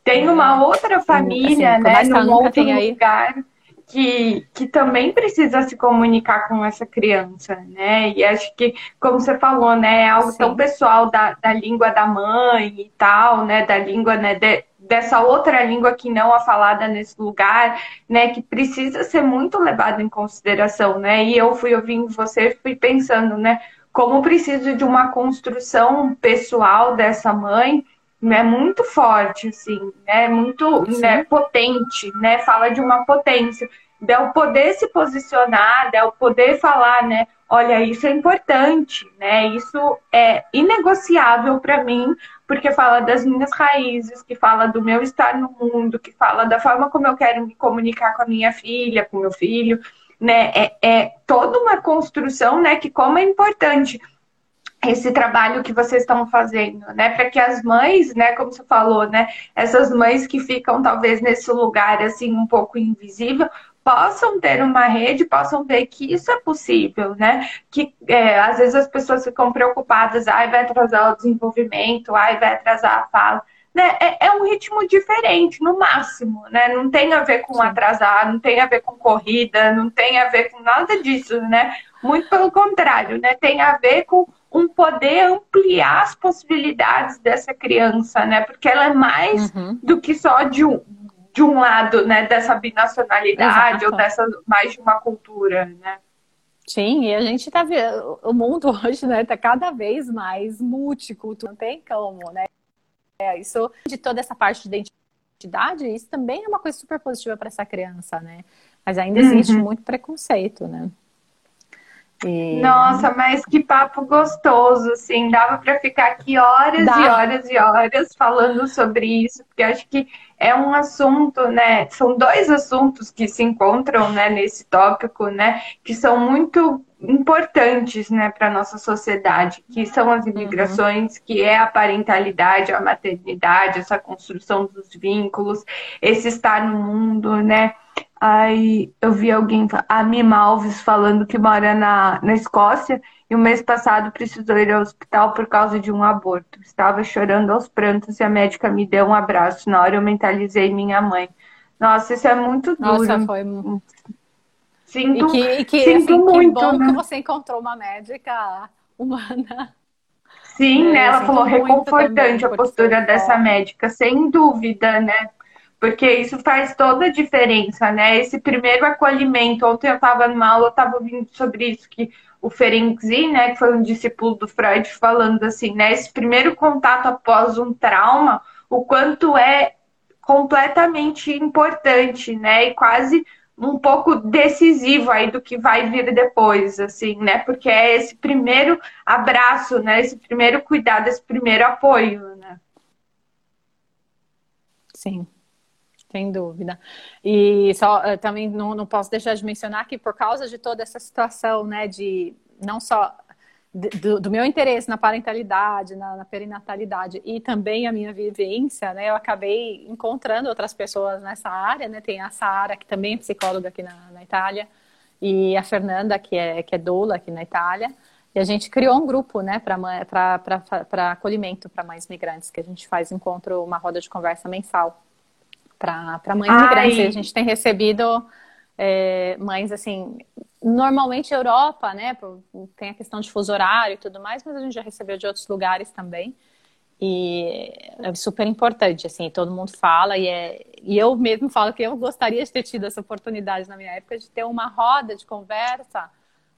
[SPEAKER 1] Tem uma é. outra família, assim, né, num outro lugar que, que também precisa se comunicar com essa criança, né? E acho que, como você falou, né, é algo Sim. tão pessoal da, da língua da mãe e tal, né, da língua, né, de, dessa outra língua que não a falada nesse lugar, né, que precisa ser muito levado em consideração, né? E eu fui ouvindo você, fui pensando, né, como preciso de uma construção pessoal dessa mãe, né, muito forte, assim, né, muito né, potente, né, fala de uma potência, de eu poder se posicionar, de eu poder falar, né, olha, isso é importante, né, isso é inegociável para mim, porque fala das minhas raízes, que fala do meu estar no mundo, que fala da forma como eu quero me comunicar com a minha filha, com meu filho, né? É, é toda uma construção, né? Que como é importante esse trabalho que vocês estão fazendo, né? Para que as mães, né, como você falou, né, essas mães que ficam talvez nesse lugar assim um pouco invisível, possam ter uma rede, possam ver que isso é possível, né? Que é, às vezes as pessoas ficam preocupadas, ai, vai atrasar o desenvolvimento, ai, vai atrasar a fala. Né? É, é, um ritmo diferente, no máximo, né? Não tem a ver com atrasar, não tem a ver com corrida, não tem a ver com nada disso, né? Muito pelo contrário, né? Tem a ver com um poder ampliar as possibilidades dessa criança, né? Porque ela é mais uhum. do que só de um, de um lado, né? Dessa binacionalidade Exato. ou dessa mais de uma cultura, né?
[SPEAKER 2] Sim, e a gente tá vendo, o mundo hoje, né, tá cada vez mais multicultural, não tem como, né? É, isso de toda essa parte de identidade, isso também é uma coisa super positiva para essa criança, né? Mas ainda existe uhum. muito preconceito, né?
[SPEAKER 1] E... Nossa, mas que papo gostoso, assim, dava para ficar aqui horas Dá. e horas e horas falando sobre isso, porque acho que é um assunto, né? São dois assuntos que se encontram, né, nesse tópico, né, que são muito importantes, né, para nossa sociedade, que são as imigrações, uhum. que é a parentalidade, a maternidade, essa construção dos vínculos, esse estar no mundo, né? Aí eu vi alguém, a Mima Alves, falando que mora na, na Escócia e o mês passado precisou ir ao hospital por causa de um aborto. Estava chorando aos prantos e a médica me deu um abraço. Na hora eu mentalizei minha mãe. Nossa, isso é muito duro.
[SPEAKER 2] Nossa, foi. Sinto, e que, e que, sinto assim, muito. Que bom né? que você encontrou uma médica humana.
[SPEAKER 1] Sim, é, né? Ela falou reconfortante a postura dessa médica, sem dúvida, né? Porque isso faz toda a diferença, né? Esse primeiro acolhimento. Ontem eu estava numa aula, eu estava ouvindo sobre isso, que o Ferenczi, né, que foi um discípulo do Freud, falando assim, né? Esse primeiro contato após um trauma, o quanto é completamente importante, né? E quase um pouco decisivo aí do que vai vir depois, assim, né? Porque é esse primeiro abraço, né? Esse primeiro cuidado, esse primeiro apoio, né?
[SPEAKER 2] Sim. Sem dúvida. E só eh, também não, não posso deixar de mencionar que por causa de toda essa situação, né, de não só do, do meu interesse na parentalidade, na, na, perinatalidade e também a minha vivência, né, eu acabei encontrando outras pessoas nessa área, né, tem a Sara, que também é psicóloga aqui na, na Itália, e a Fernanda, que é, que é doula aqui na Itália, e a gente criou um grupo, né, para acolhimento para mães migrantes, que a gente faz encontro, uma roda de conversa mensal para mães Ai. migrantes. A gente tem recebido é, mães, assim, normalmente Europa, né? Tem a questão de fuso horário e tudo mais, mas a gente já recebeu de outros lugares também. E é super importante, assim, todo mundo fala, e, é, e eu mesmo falo que eu gostaria de ter tido essa oportunidade na minha época de ter uma roda de conversa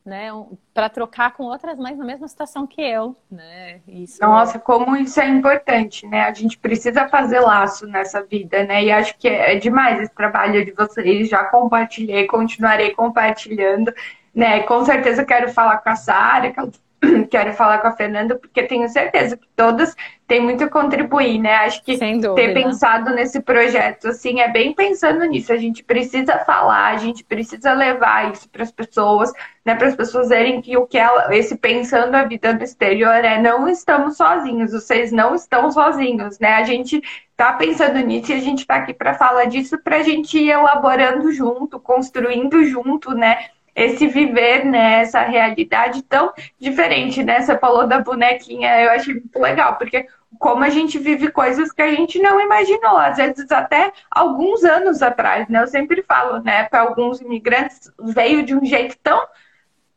[SPEAKER 2] né, para trocar com outras mães na mesma situação que eu, né?
[SPEAKER 1] Isso... Nossa, como isso é importante, né? A gente precisa fazer laço nessa vida, né? E acho que é demais esse trabalho de vocês. Já compartilhei, continuarei compartilhando, né? Com certeza quero falar com a Sara, quero falar com a Fernanda, porque tenho certeza que todas têm muito a contribuir, né? Acho que ter pensado nesse projeto, assim, é bem pensando nisso. A gente precisa falar, a gente precisa levar isso para as pessoas, né? Para as pessoas verem que o que ela, esse pensando a vida do exterior é não estamos sozinhos, vocês não estão sozinhos, né? A gente tá pensando nisso e a gente está aqui para falar disso para a gente ir elaborando junto, construindo junto, né? Esse viver, né, essa realidade tão diferente, né? Você falou da bonequinha, eu achei muito legal, porque como a gente vive coisas que a gente não imaginou, às vezes até alguns anos atrás, né? Eu sempre falo, né, para alguns imigrantes veio de um jeito tão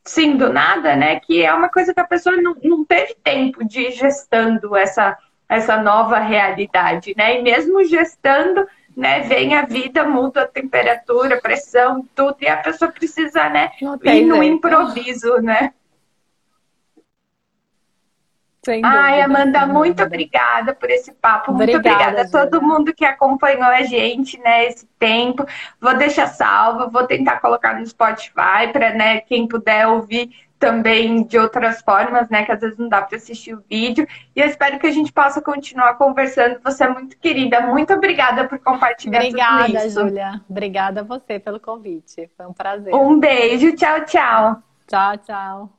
[SPEAKER 1] sim do nada, né, que é uma coisa que a pessoa não, não teve tempo de ir gestando essa essa nova realidade, né? E mesmo gestando, né, vem a vida, muda a temperatura, a pressão, tudo, e a pessoa precisa, né, ir no improviso, né? Sem Ai, Amanda, muito obrigada por esse papo. Muito obrigada, a todo mundo que acompanhou a gente, né, esse tempo. Vou deixar salva, vou tentar colocar no Spotify para, né, quem puder ouvir também de outras formas, né? Que às vezes não dá para assistir o vídeo. E eu espero que a gente possa continuar conversando. Você é muito querida. Muito obrigada por compartilhar
[SPEAKER 2] obrigada, tudo isso. Obrigada, Júlia. Obrigada a você pelo convite. Foi um prazer.
[SPEAKER 1] Um beijo. Tchau, tchau.
[SPEAKER 2] Tchau, tchau.